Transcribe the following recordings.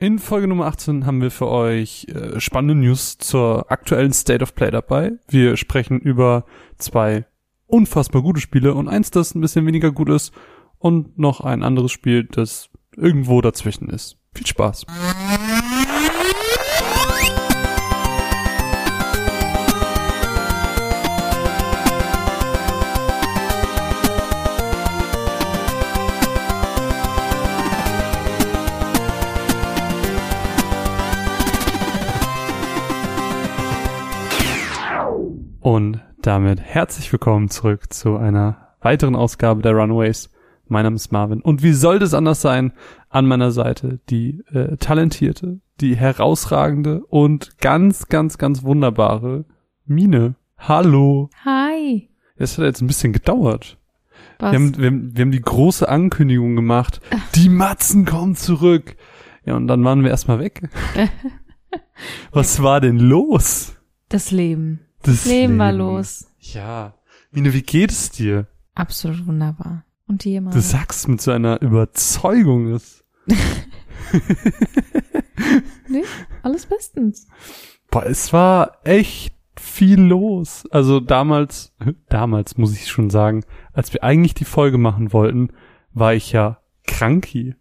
In Folge Nummer 18 haben wir für euch äh, spannende News zur aktuellen State of Play dabei. Wir sprechen über zwei unfassbar gute Spiele und eins, das ein bisschen weniger gut ist und noch ein anderes Spiel, das irgendwo dazwischen ist. Viel Spaß. Und damit herzlich willkommen zurück zu einer weiteren Ausgabe der Runaways. Mein Name ist Marvin. Und wie sollte es anders sein? An meiner Seite die äh, talentierte, die herausragende und ganz, ganz, ganz wunderbare Mine. Hallo. Hi. Es hat jetzt ein bisschen gedauert. Was? Wir haben, wir, haben, wir haben die große Ankündigung gemacht. Die Matzen kommen zurück. Ja, und dann waren wir erstmal weg. Was war denn los? das Leben. Das Leben war los. Ja. Mine, wie geht es dir? Absolut wunderbar. Und die immer. Du sagst mit so einer Überzeugung ist. nee, alles bestens. Boah, es war echt viel los. Also damals, damals muss ich schon sagen, als wir eigentlich die Folge machen wollten, war ich ja kranki.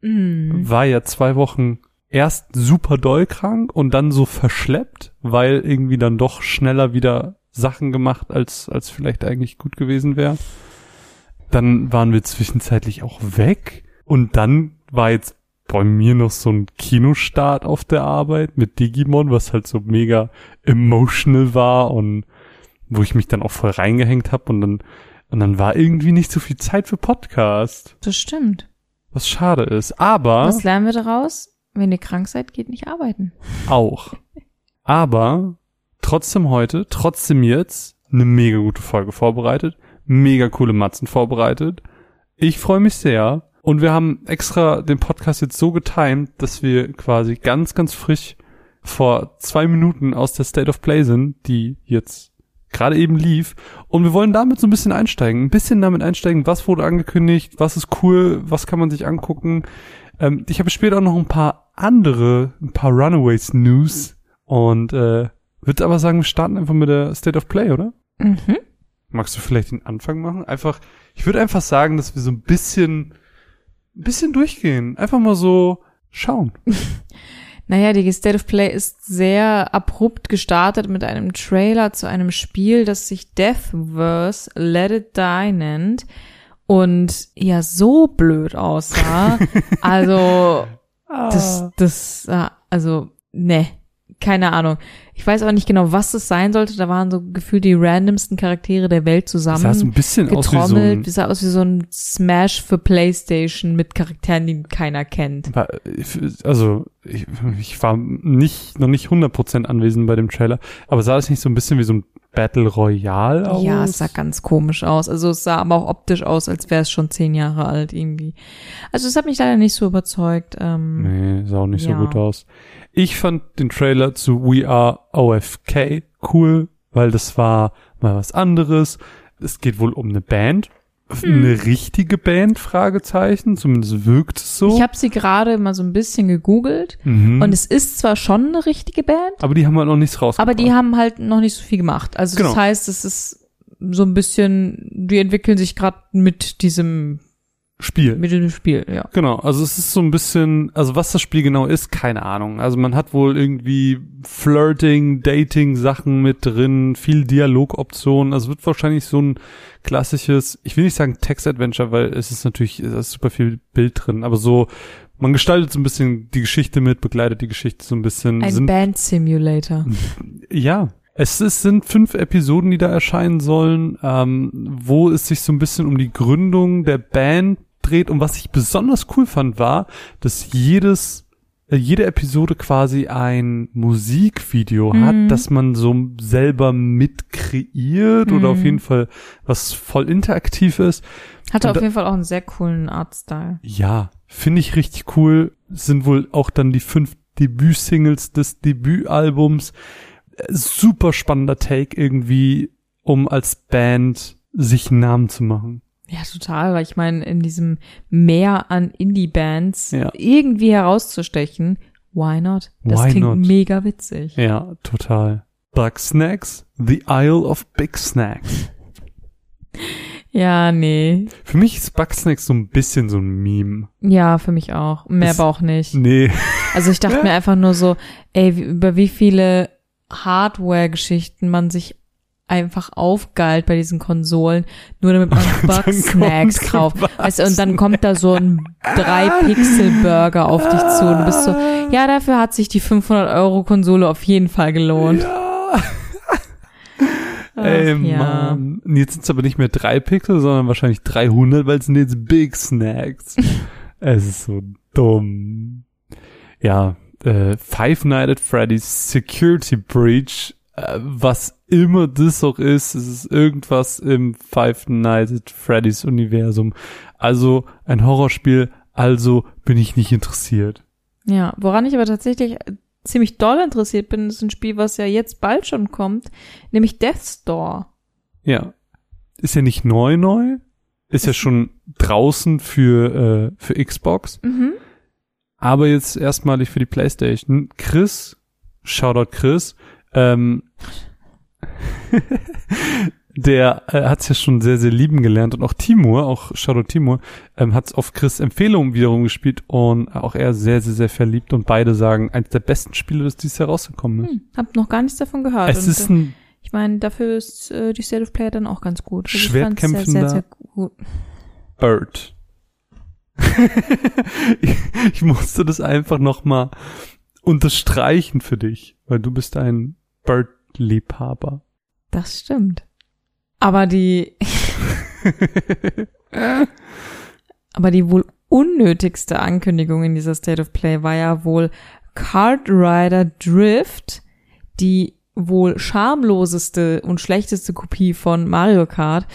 Mm. War ja zwei Wochen erst super doll krank und dann so verschleppt, weil irgendwie dann doch schneller wieder Sachen gemacht, als, als vielleicht eigentlich gut gewesen wäre. Dann waren wir zwischenzeitlich auch weg und dann war jetzt bei mir noch so ein Kinostart auf der Arbeit mit Digimon, was halt so mega emotional war und wo ich mich dann auch voll reingehängt habe und dann und dann war irgendwie nicht so viel Zeit für Podcast, Das stimmt. was schade ist. Aber Was lernen wir daraus? Wenn ihr krank seid, geht nicht arbeiten. auch. Aber trotzdem heute, trotzdem jetzt eine mega gute Folge vorbereitet, mega coole Matzen vorbereitet. Ich freue mich sehr und wir haben extra den Podcast jetzt so getimt, dass wir quasi ganz, ganz frisch vor zwei Minuten aus der State of Play sind, die jetzt gerade eben lief. Und wir wollen damit so ein bisschen einsteigen, ein bisschen damit einsteigen, was wurde angekündigt, was ist cool, was kann man sich angucken. Ähm, ich habe später auch noch ein paar andere, ein paar Runaways News und äh, würde aber sagen, wir starten einfach mit der State of Play, oder? Mhm. Magst du vielleicht den Anfang machen? Einfach, ich würde einfach sagen, dass wir so ein bisschen, ein bisschen durchgehen. Einfach mal so schauen. Naja, die State of Play ist sehr abrupt gestartet mit einem Trailer zu einem Spiel, das sich Deathverse Let It Die nennt und ja so blöd aussah. also das, das, äh, also ne, keine Ahnung. Ich weiß auch nicht genau, was das sein sollte. Da waren so gefühlt die randomsten Charaktere der Welt Das zusammen. sah so ein bisschen aus wie so getrommelt, ein, sah aus wie so ein Smash für Playstation mit Charakteren, die keiner kennt. also ich, ich war nicht noch nicht 100% anwesend bei dem Trailer, aber sah das nicht so ein bisschen wie so ein Battle Royale aus? Ja, es sah ganz komisch aus. Also es sah aber auch optisch aus, als wäre es schon zehn Jahre alt irgendwie. Also es hat mich leider nicht so überzeugt. Ähm, Nee, sah auch nicht Ja. so gut aus. Ich fand den Trailer zu We Are OFK cool, weil das war mal was anderes. Es geht wohl um eine Band. Eine richtige Band, Fragezeichen. Zumindest wirkt es so. Ich habe sie gerade mal so ein bisschen gegoogelt mhm. und es ist zwar schon eine richtige Band, aber die haben halt noch nichts rausgebracht. aber die haben halt noch nicht so viel gemacht. Also Genau. das heißt, es ist so ein bisschen, die entwickeln sich gerade mit diesem Spiel. mit dem Spiel, ja. Genau, also es ist so ein bisschen, also was das Spiel genau ist, keine Ahnung. Also man hat wohl irgendwie Flirting, Dating Sachen mit drin, viel Dialogoptionen. Also wird wahrscheinlich so ein klassisches, ich will nicht sagen Text-Adventure, weil es ist natürlich, es ist super viel Bild drin, aber so, man gestaltet so ein bisschen die Geschichte mit, begleitet die Geschichte so ein bisschen. Ein sind, Band Simulator. ja. Es ist, sind fünf Episoden, die da erscheinen sollen, ähm, wo es sich so ein bisschen um die Gründung der Band dreht. Und was ich besonders cool fand, war, dass jedes, äh, jede Episode quasi ein Musikvideo Mhm. hat, das man so selber mit kreiert oder Mhm. auf jeden Fall was voll interaktiv ist. Hatte Und auf jeden Fall auch einen sehr coolen Artstyle. Ja, finde ich richtig cool. Sind wohl auch dann die fünf Debütsingles des Debütalbums. Äh, Super spannender Take irgendwie, um als Band sich einen Namen zu machen. Ja, total, weil ich meine, in diesem Meer an Indie-Bands Ja. irgendwie herauszustechen, why not? Das Why klingt not? mega witzig. Ja, total. Bug Snacks, The Isle of Big Snacks. Ja, nee. Für mich ist Bug Snacks so ein bisschen so ein Meme. Ja, für mich auch. Mehr aber auch nicht. Nee. Also ich dachte mir einfach nur so, ey, über wie viele Hardware-Geschichten man sich einfach aufgeilt bei diesen Konsolen, nur damit man Bug-Snacks kauft. Weißt und dann kommt da so ein 3-Pixel-Burger auf dich zu und du bist so, ja, dafür hat sich die 500-Euro-Konsole auf jeden Fall gelohnt. Ja. Ach, Ey, ja. Mann. Jetzt sind es aber nicht mehr drei Pixel, sondern wahrscheinlich 300, weil es sind jetzt Big Snacks. es ist so dumm. Ja, äh, Five Nights at Freddy's Security Breach, äh, was immer das auch ist, es ist irgendwas im Five Nights at Freddy's Universum. Also ein Horrorspiel, also bin ich nicht interessiert. Ja, woran ich aber tatsächlich ziemlich doll interessiert bin, ist ein Spiel, was ja jetzt bald schon kommt, nämlich Death's Door. Ja. Ist ja nicht neu neu, ist ja schon draußen für, äh, für Xbox. Mhm. aber jetzt erstmalig für die Playstation. Chris, Shoutout Chris, ähm, der äh, hat es ja schon sehr, sehr lieben gelernt und auch Timur, auch Shoutout Timur, ähm, hat es auf Chris Empfehlung wiederum gespielt und auch er sehr, sehr, sehr verliebt und beide sagen, eines der besten Spiele, das dieses Jahr rausgekommen ist. Hm, hab noch gar nichts davon gehört. es Und, ist äh, ein ich meine, dafür ist äh, die State of Play dann auch ganz gut. Also Schwertkämpfender- Sehr, sehr, sehr gut. Bird. ich, ich musste das einfach nochmal unterstreichen für dich, weil du bist ein Bird-Liebhaber. Das stimmt. Aber die, aber die wohl unnötigste Ankündigung in dieser State of Play war ja wohl Kart Rider Drift, die wohl schamloseste und schlechteste Kopie von Mario Kart.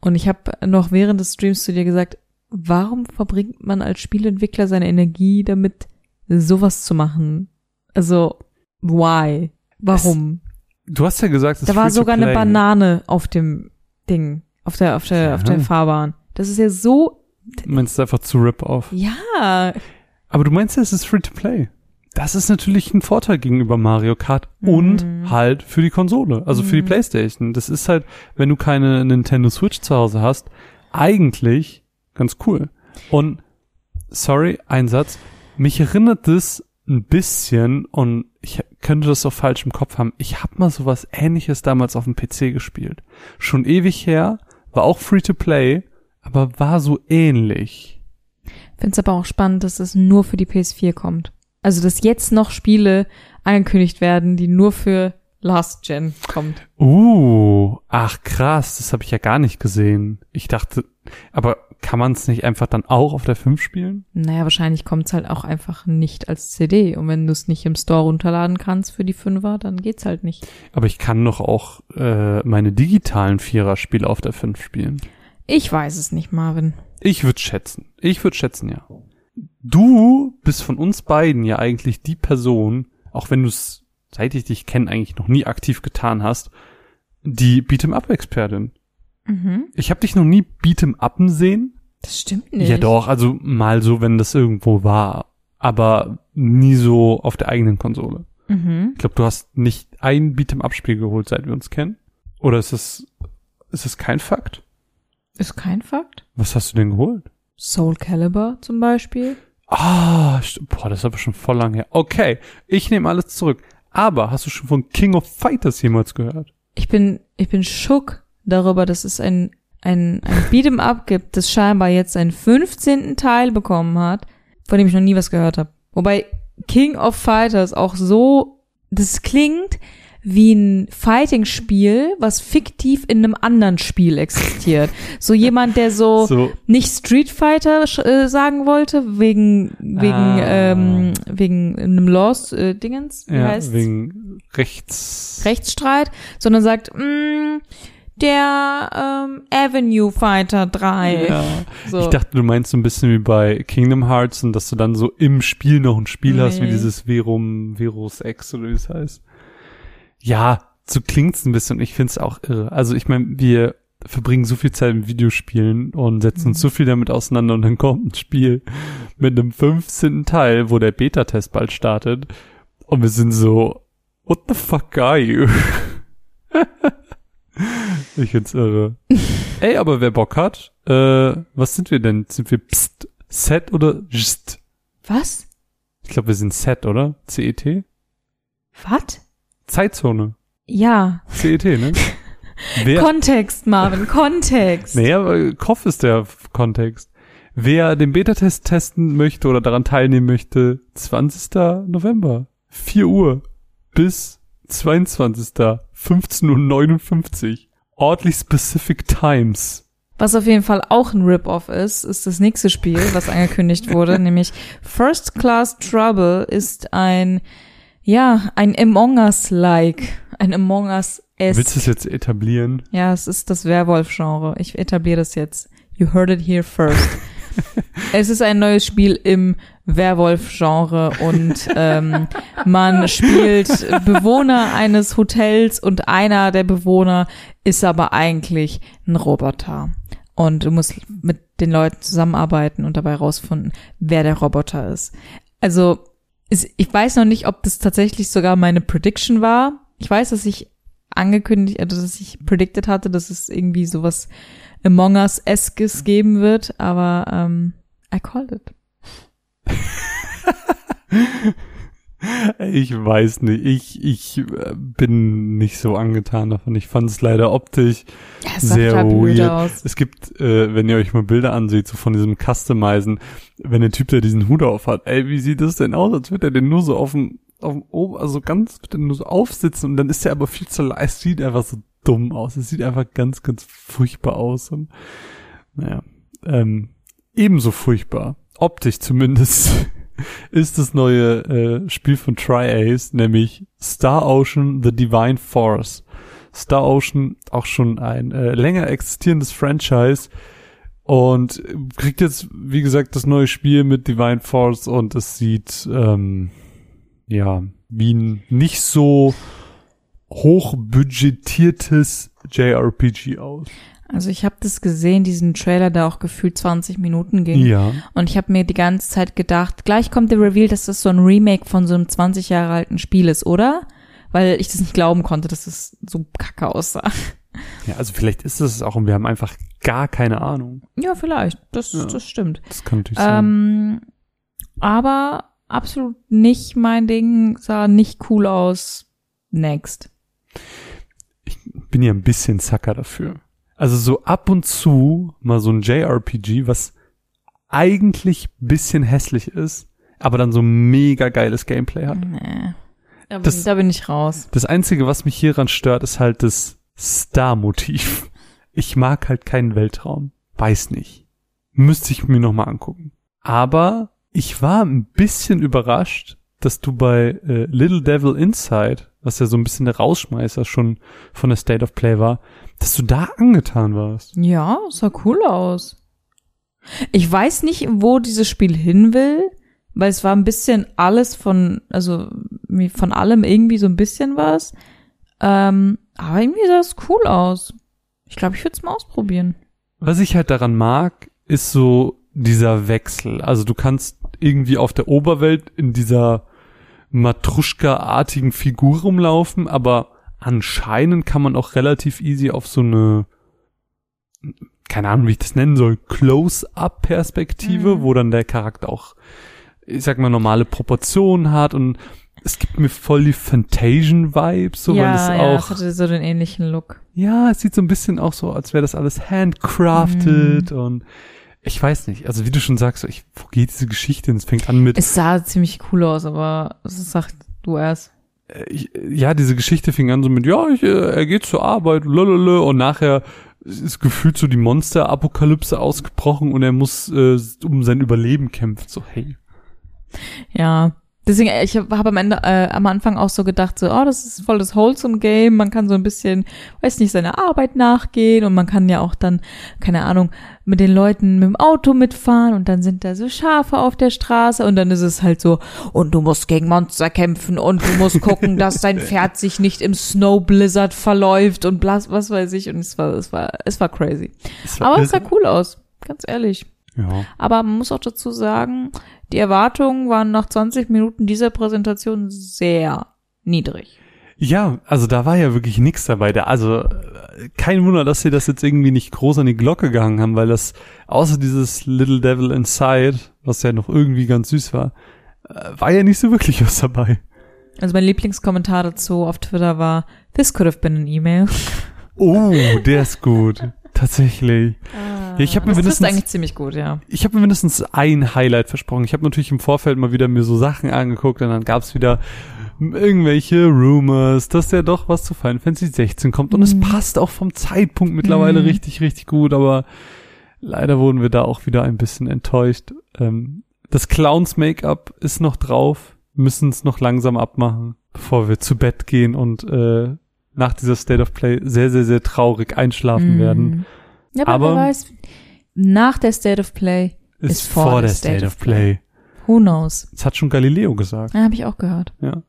Und ich habe noch während des Streams zu dir gesagt, warum verbringt man als Spielentwickler seine Energie damit, sowas zu machen? Also, why? Warum? Du hast ja gesagt, es Da ist war sogar eine. Banane auf dem Ding, auf der, auf der, Ja. auf der Fahrbahn. Das ist ja so, Du meinst einfach zu Rip-Off. ja, Aber du meinst ja, es ist free to play. Das ist natürlich ein Vorteil gegenüber Mario Kart und Mhm. halt für die Konsole, also für die Mhm. Playstation. Das ist halt, wenn du keine Nintendo Switch zu Hause hast, eigentlich ganz cool. Und sorry, ein Satz. Mich erinnert das ein bisschen und ich könnte das auch falsch im Kopf haben. Ich habe mal sowas ähnliches damals auf dem PC gespielt. Schon ewig her, war auch free to play, aber war so ähnlich. find's aber auch spannend, dass es nur für die PS4 kommt. Also, dass jetzt noch Spiele angekündigt werden, die nur für Last Gen kommt. Uh, ach krass, das habe ich ja gar nicht gesehen. Ich dachte, aber kann man es nicht einfach dann auch auf der 5 spielen? Naja, wahrscheinlich kommt's halt auch einfach nicht als CD. Und wenn du es nicht im Store runterladen kannst für die Fünfer, dann geht's halt nicht. Aber ich kann doch auch äh, meine digitalen Vierer-Spiele auf der 5 spielen. Ich weiß es nicht, Marvin. Ich würde schätzen. Ich würde schätzen, ja. Du bist von uns beiden ja eigentlich die Person, auch wenn du es, seit ich dich kenne, eigentlich noch nie aktiv getan hast, die Beat'em-up-Expertin. Mhm. Ich habe dich noch nie Beat'em-upen sehen. Das stimmt nicht. Ja doch, also mal so, wenn das irgendwo war, aber nie so auf der eigenen Konsole. Mhm. Ich glaube, du hast nicht ein Beat'em-up-Spiel geholt, seit wir uns kennen. Oder ist das, ist das kein Fakt? Ist kein Fakt. Was hast du denn geholt? Soul Calibur zum Beispiel. Ah, boah, das ist aber schon voll lang her. Okay, ich nehme alles zurück. Aber hast du schon von King of Fighters jemals gehört? Ich bin, ich bin schock darüber, dass es ein, ein, ein Beat'em Up gibt, das scheinbar jetzt seinen 15. Teil bekommen hat, von dem ich noch nie was gehört habe. Wobei King of Fighters auch so, das klingt wie ein Fighting-Spiel, was fiktiv in einem anderen Spiel existiert. So jemand, der so, So, nicht Street Fighter äh, sagen wollte, wegen, wegen, Ah. ähm, wegen einem Lost äh, Dingens, wie ja, heißt's? wegen rechts. Rechtsstreit, sondern sagt, mh, der ähm, Avenue Fighter 3. Ja. So. Ich dachte, du meinst so ein bisschen wie bei Kingdom Hearts und dass du dann so im Spiel noch ein Spiel hast, wie Nee. dieses Verum, Verus X oder wie es heißt. Ja, so klingt's ein bisschen. Ich find's auch irre. Also ich meine, wir verbringen so viel Zeit mit Videospielen und setzen uns Mhm. so viel damit auseinander und dann kommt ein Spiel mit einem 15. Teil, wo der Beta-Test bald startet und wir sind so, what the fuck are you? ich find's irre. Ey, aber wer Bock hat, äh, was sind wir denn? Sind wir pst, set oder just? Was? Ich glaube, wir sind set, oder? CET? Was? Zeitzone. Ja. CET, ne? Wer, Kontext, Marvin, Kontext. naja, Kopf ist der Kontext. Wer den Beta-Test testen möchte oder daran teilnehmen möchte, 20. November, 4 Uhr bis 22. 15.59 Uhr. Oddly specific times. Was auf jeden Fall auch ein Rip-Off ist, ist das nächste Spiel, was angekündigt wurde, nämlich First Class Trouble ist ein, ja, ein Among Us-like, ein Among Us-esque. Willst du es jetzt etablieren? Ja, es ist das Werwolf-Genre. Ich etabliere das jetzt. You heard it here first. es ist ein neues Spiel im Werwolf-Genre und ähm, man spielt Bewohner eines Hotels und einer der Bewohner ist aber eigentlich ein Roboter. Und du musst mit den Leuten zusammenarbeiten und dabei rausfinden, wer der Roboter ist. Also, ich weiß noch nicht, ob das tatsächlich sogar meine Prediction war. Ich weiß, dass ich angekündigt, also dass ich predicted hatte, dass es irgendwie sowas Among Us-eskes geben wird, aber ähm, I called it. Ich weiß nicht. Ich, ich äh, bin nicht so angetan davon. Ich fand es leider optisch Ja, es sehr weird. aus. Es gibt, äh, wenn ihr euch mal Bilder anseht, so von diesem Customizen, wenn der Typ, der diesen Hut auf hat, ey, wie sieht das denn aus, als würde er den nur so auf dem, auf dem Ober, also ganz, wird er nur so aufsitzen und dann ist er aber viel zu leicht, es sieht einfach so dumm aus. Es sieht einfach ganz, ganz furchtbar aus und, naja, ähm, ebenso furchtbar, optisch zumindest, ist das neue äh, Spiel von Tri-Ace, nämlich Star Ocean The Divine Force. Star Ocean auch schon ein äh, länger existierendes Franchise und kriegt jetzt, wie gesagt, das neue Spiel mit Divine Force und es sieht ähm, ja wie ein nicht so hochbudgetiertes JRPG aus. Also ich habe das gesehen, diesen Trailer, der auch gefühlt 20 Minuten ging. Ja. Und ich habe mir die ganze Zeit gedacht, gleich kommt der Reveal, dass das so ein Remake von so einem 20 Jahre alten Spiel ist, oder? Weil ich das nicht glauben konnte, dass es so kacke aussah. Ja, also vielleicht ist es auch und wir haben einfach gar keine Ahnung. Ja, vielleicht. Das, Ja. das stimmt. Das kann natürlich sein. Ähm, aber absolut nicht mein Ding, sah nicht cool aus. Next. Bin ja ein bisschen Sucker dafür. Also so ab und zu mal so ein JRPG, was eigentlich bisschen hässlich ist, aber dann so mega geiles Gameplay hat. Nee. Da bin, Das- da bin ich raus. Das Einzige, was mich hieran stört, ist halt das Star-Motiv. Ich mag halt keinen Weltraum. Weiß nicht. Müsste ich mir nochmal angucken. Aber ich war ein bisschen überrascht, dass du bei äh, Little Devil Inside, was ja so ein bisschen der Rausschmeißer schon von der State of Play war, dass du da angetan warst. Ja, sah cool aus. Ich weiß nicht, wo dieses Spiel hin will, weil es war ein bisschen alles von, also von allem irgendwie so ein bisschen was. Ähm, aber irgendwie sah es cool aus. Ich glaube, ich würde es mal ausprobieren. Was ich halt daran mag, ist so dieser Wechsel. Also du kannst irgendwie auf der Oberwelt in dieser Matruschka-artigen Figur rumlaufen, aber anscheinend kann man auch relativ easy auf so eine, keine Ahnung, wie ich das nennen soll, Close-Up-Perspektive, Mhm. wo dann der Charakter auch, ich sag mal, normale Proportionen hat und es gibt mir voll die Fantasian-Vibes, so, weil ja, es ja, auch es hatte so den ähnlichen Look. ja, es sieht so ein bisschen auch so, als wäre das alles handcrafted Mhm. und ich weiß nicht. Also wie du schon sagst, ich, wo geht diese Geschichte hin? Es fängt an mit, Es sah ziemlich cool aus, aber sagt du erst. äh, ich, ja, diese Geschichte fing an so mit, ja, ich, äh, er geht zur Arbeit, lalalala, und nachher ist gefühlt so die Monster-Apokalypse ausgebrochen und er muss äh, um sein Überleben kämpfen. So, hey. Ja, Deswegen, äh, ich habe am Ende, äh, am Anfang auch so gedacht, so, oh, das ist voll das wholesome Game. Man kann so ein bisschen, weiß nicht, seiner Arbeit nachgehen und man kann ja auch dann, keine Ahnung, mit den Leuten mit dem Auto mitfahren und dann sind da so Schafe auf der Straße und dann ist es halt so, und du musst gegen Monster kämpfen und du musst gucken, dass dein Pferd sich nicht im Snow Blizzard verläuft und blas, was weiß ich. Und es war, es war, es war crazy. Es war- Aber es sah cool aus, ganz ehrlich. Ja. Aber man muss auch dazu sagen, die Erwartungen waren nach 20 Minuten dieser Präsentation sehr niedrig. Ja, also da war ja wirklich nix dabei. Da, also kein Wunder, dass sie das jetzt irgendwie nicht groß an die Glocke gehangen haben, weil das außer dieses Little Devil Inside, was ja noch irgendwie ganz süß war, äh, war ja nicht so wirklich was dabei. Also mein Lieblingskommentar dazu auf Twitter war, this could have been an email. Oh, der ist gut. Tatsächlich. Ja, ich habe mir das mindestens eigentlich ziemlich gut, ja. ich habe mir mindestens ein Highlight versprochen. Ich habe natürlich im Vorfeld mal wieder mir so Sachen angeguckt und dann gab's wieder irgendwelche Rumors, dass ja doch was zu Final Fantasy 16 kommt und es passt auch vom Zeitpunkt mittlerweile Mhm. richtig, richtig gut, aber leider wurden wir da auch wieder ein bisschen enttäuscht. Ähm, das Clowns Make-up ist noch drauf, müssen es noch langsam abmachen, bevor wir zu Bett gehen und äh, nach dieser State of Play sehr, sehr, sehr traurig einschlafen Mhm. werden. Ja, aber, Aber- wer weiß, nach der State of Play, Ist vor der State of Play. who knows? Das hat schon Galileo gesagt. Ja, habe ich auch gehört. Ja.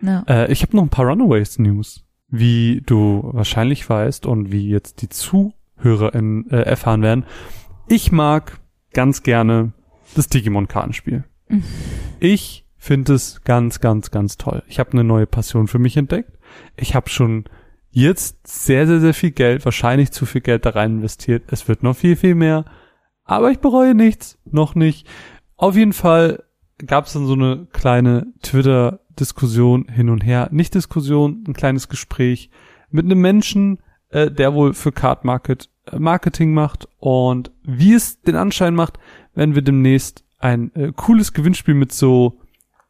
Ja. Äh, ich habe noch ein paar Runaways News. Wie du wahrscheinlich weißt und wie jetzt die ZuhörerInnen äh, erfahren werden. Ich mag ganz gerne das Digimon-Kartenspiel. Mhm. Ich finde es ganz, ganz, ganz toll. Ich habe eine neue Passion für mich entdeckt. Ich habe schon jetzt sehr, sehr, sehr viel Geld, wahrscheinlich zu viel Geld da rein investiert. Es wird noch viel, viel mehr. Aber ich bereue nichts. Noch nicht. Auf jeden Fall gab es dann so eine kleine Twitter-Diskussion hin und her. Nicht Diskussion, ein kleines Gespräch mit einem Menschen, äh, der wohl für Card Market äh, Marketing macht und wie es den Anschein macht, wenn wir demnächst ein äh, cooles Gewinnspiel mit so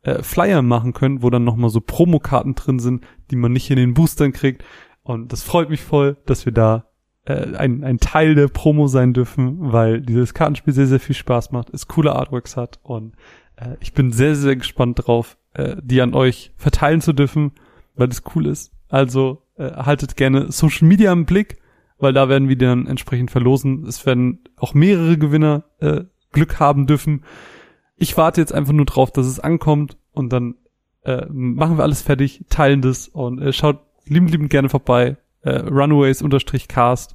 äh, Flyer machen können, wo dann nochmal so Promokarten drin sind, die man nicht in den Boostern kriegt. Und das freut mich voll, dass wir da äh, ein, ein Teil der Promo sein dürfen, weil dieses Kartenspiel sehr, sehr viel Spaß macht, es coole Artworks hat und äh, ich bin sehr, sehr gespannt drauf, äh, die an euch verteilen zu dürfen, weil es cool ist. Also äh, haltet gerne Social Media im Blick, weil da werden wir dann entsprechend verlosen. Es werden auch mehrere Gewinner äh, Glück haben dürfen. Ich warte jetzt einfach nur drauf, dass es ankommt und dann äh, machen wir alles fertig, teilen das und äh, schaut liebend, liebend gerne vorbei. Äh, Runaways-Cast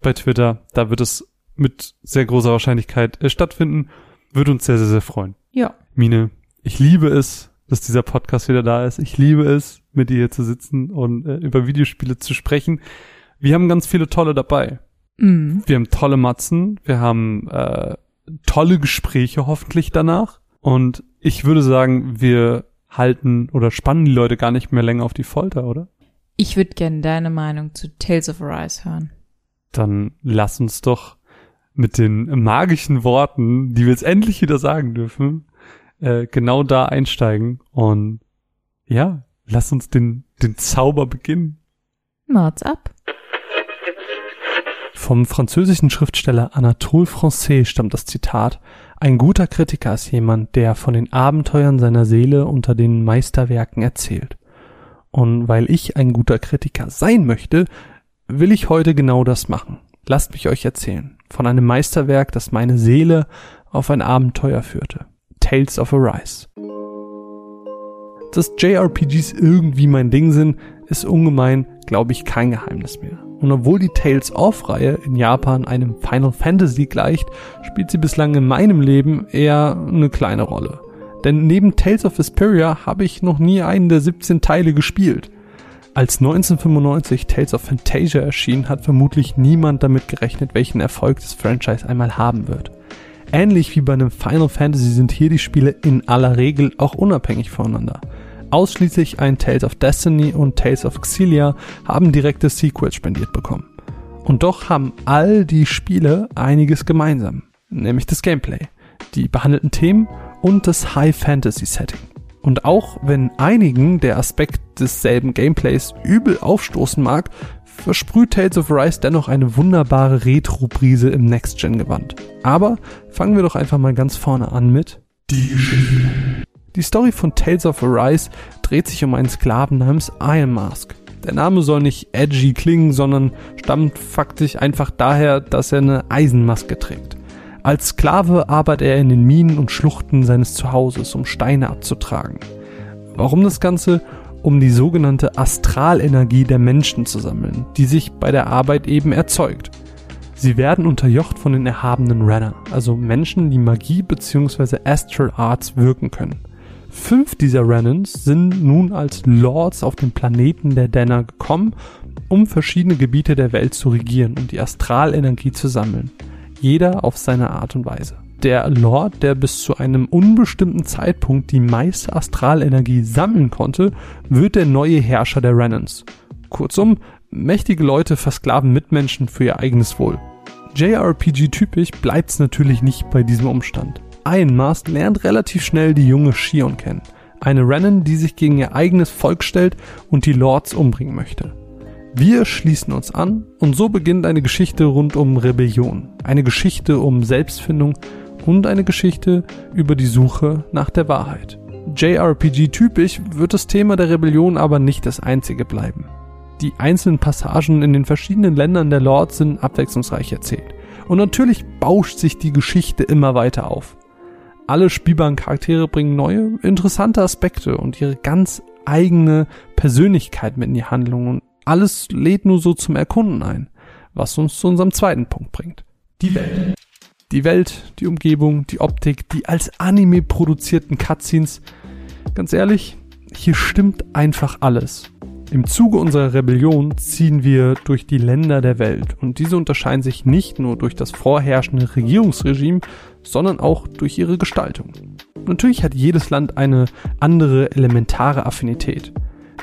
bei Twitter. Da wird es mit sehr großer Wahrscheinlichkeit äh, stattfinden. Würde uns sehr, sehr, sehr freuen. Ja. Mine, ich liebe es, dass dieser Podcast wieder da ist. Ich liebe es, mit dir hier zu sitzen und äh, über Videospiele zu sprechen. Wir haben ganz viele tolle dabei. Mhm. Wir haben tolle Matzen, wir haben äh, tolle Gespräche hoffentlich danach. Und ich würde sagen, wir halten oder spannen die Leute gar nicht mehr länger auf die Folter, oder? Ich würde gerne deine Meinung zu Tales of Arise hören. Dann lass uns doch mit den magischen Worten, die wir jetzt endlich wieder sagen dürfen, äh, genau da einsteigen und ja, lass uns den, den Zauber beginnen. Macht's ab. Vom französischen Schriftsteller Anatole Francais stammt das Zitat Ein guter Kritiker ist jemand, der von den Abenteuern seiner Seele unter den Meisterwerken erzählt. Und weil ich ein guter Kritiker sein möchte, will ich heute genau das machen. Lasst mich euch erzählen von einem Meisterwerk, das meine Seele auf ein Abenteuer führte. Tales of Arise. Dass JRPGs irgendwie mein Ding sind, ist ungemein, glaube ich, kein Geheimnis mehr. Und obwohl die Tales of-Reihe in Japan einem Final Fantasy gleicht, spielt sie bislang in meinem Leben eher eine kleine Rolle. Denn neben Tales of Vesperia habe ich noch nie einen der 17 Teile gespielt. Als 1995 Tales of Fantasia erschien, hat vermutlich niemand damit gerechnet, welchen Erfolg das Franchise einmal haben wird. Ähnlich wie bei einem Final Fantasy sind hier die Spiele in aller Regel auch unabhängig voneinander. Ausschließlich ein Tales of Destiny und Tales of Xillia haben direkte Sequels spendiert bekommen. Und doch haben all die Spiele einiges gemeinsam, nämlich das Gameplay, die behandelten Themen und das High Fantasy Setting. Und auch wenn einigen der Aspekt desselben Gameplays übel aufstoßen mag, versprüht Tales of Rise dennoch eine wunderbare Retro-Brise im Next-Gen-Gewand. Aber fangen wir doch einfach mal ganz vorne an mit die Geschichte. Die Story von Tales of Arise dreht sich um einen Sklaven namens Iron Mask. Der Name soll nicht edgy klingen, sondern stammt faktisch einfach daher, dass er eine Eisenmaske trägt. Als Sklave arbeitet er in den Minen und Schluchten seines Zuhauses, um Steine abzutragen. Warum das Ganze? Um die sogenannte Astralenergie der Menschen zu sammeln, die sich bei der Arbeit eben erzeugt. Sie werden unterjocht von den erhabenen Renner, also Menschen, die Magie bzw. Astral Arts wirken können. Fünf dieser Renans sind nun als Lords auf den Planeten der Denner gekommen, um verschiedene Gebiete der Welt zu regieren und die Astralenergie zu sammeln. Jeder auf seine Art und Weise. Der Lord, der bis zu einem unbestimmten Zeitpunkt die meiste Astralenergie sammeln konnte, wird der neue Herrscher der Renans. Kurzum, mächtige Leute versklaven Mitmenschen für ihr eigenes Wohl. JRPG-typisch bleibt's natürlich nicht bei diesem Umstand. Ironmask lernt relativ schnell die junge Shion kennen. Eine Renan, die sich gegen ihr eigenes Volk stellt und die Lords umbringen möchte. Wir schließen uns an und so beginnt eine Geschichte rund um Rebellion. Eine Geschichte um Selbstfindung und eine Geschichte über die Suche nach der Wahrheit. JRPG-typisch wird das Thema der Rebellion aber nicht das einzige bleiben. Die einzelnen Passagen in den verschiedenen Ländern der Lords sind abwechslungsreich erzählt. Und natürlich bauscht sich die Geschichte immer weiter auf alle spielbaren Charaktere bringen neue, interessante Aspekte und ihre ganz eigene Persönlichkeit mit in die Handlung und alles lädt nur so zum Erkunden ein, was uns zu unserem zweiten Punkt bringt. Die Welt. Die Welt, die Umgebung, die Optik, die als Anime produzierten Cutscenes. Ganz ehrlich, hier stimmt einfach alles. Im Zuge unserer Rebellion ziehen wir durch die Länder der Welt und diese unterscheiden sich nicht nur durch das vorherrschende Regierungsregime, sondern auch durch ihre Gestaltung. Natürlich hat jedes Land eine andere elementare Affinität.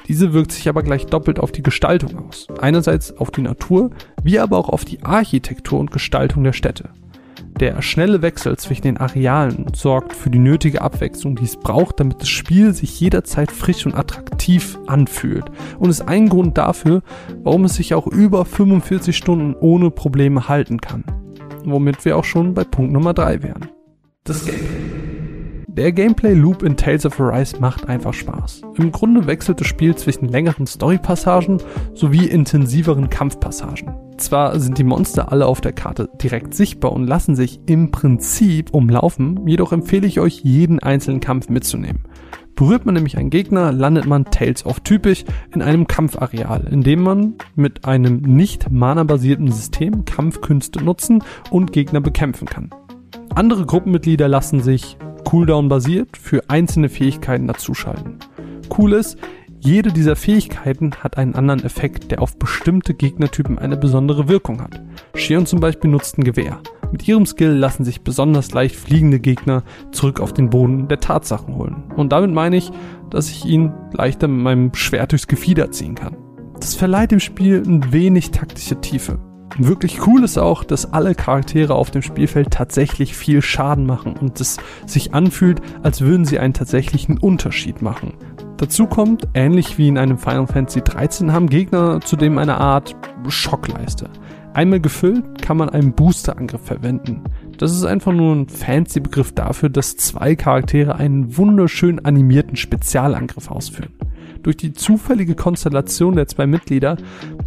Diese wirkt sich aber gleich doppelt auf die Gestaltung aus. Einerseits auf die Natur, wie aber auch auf die Architektur und Gestaltung der Städte. Der schnelle Wechsel zwischen den Arealen sorgt für die nötige Abwechslung, die es braucht, damit das Spiel sich jederzeit frisch und attraktiv anfühlt. Und ist ein Grund dafür, warum es sich auch über 45 Stunden ohne Probleme halten kann. Womit wir auch schon bei Punkt Nummer 3 wären. Das Gameplay. Der Gameplay-Loop in Tales of Arise macht einfach Spaß. Im Grunde wechselt das Spiel zwischen längeren Story-Passagen sowie intensiveren Kampfpassagen. Zwar sind die Monster alle auf der Karte direkt sichtbar und lassen sich im Prinzip umlaufen, jedoch empfehle ich euch, jeden einzelnen Kampf mitzunehmen. Berührt man nämlich einen Gegner, landet man Tales of typisch in einem Kampfareal, in dem man mit einem nicht mana-basierten System Kampfkünste nutzen und Gegner bekämpfen kann. Andere Gruppenmitglieder lassen sich Cooldown basiert für einzelne Fähigkeiten dazuschalten. Cool ist, jede dieser Fähigkeiten hat einen anderen Effekt, der auf bestimmte Gegnertypen eine besondere Wirkung hat. Shion zum Beispiel nutzt ein Gewehr. Mit ihrem Skill lassen sich besonders leicht fliegende Gegner zurück auf den Boden der Tatsachen holen. Und damit meine ich, dass ich ihn leichter mit meinem Schwert durchs Gefieder ziehen kann. Das verleiht dem Spiel ein wenig taktische Tiefe. Wirklich cool ist auch, dass alle Charaktere auf dem Spielfeld tatsächlich viel Schaden machen und es sich anfühlt, als würden sie einen tatsächlichen Unterschied machen. Dazu kommt, ähnlich wie in einem Final Fantasy 13, haben Gegner zudem eine Art Schockleiste. Einmal gefüllt kann man einen Boosterangriff verwenden. Das ist einfach nur ein fancy Begriff dafür, dass zwei Charaktere einen wunderschön animierten Spezialangriff ausführen. Durch die zufällige Konstellation der zwei Mitglieder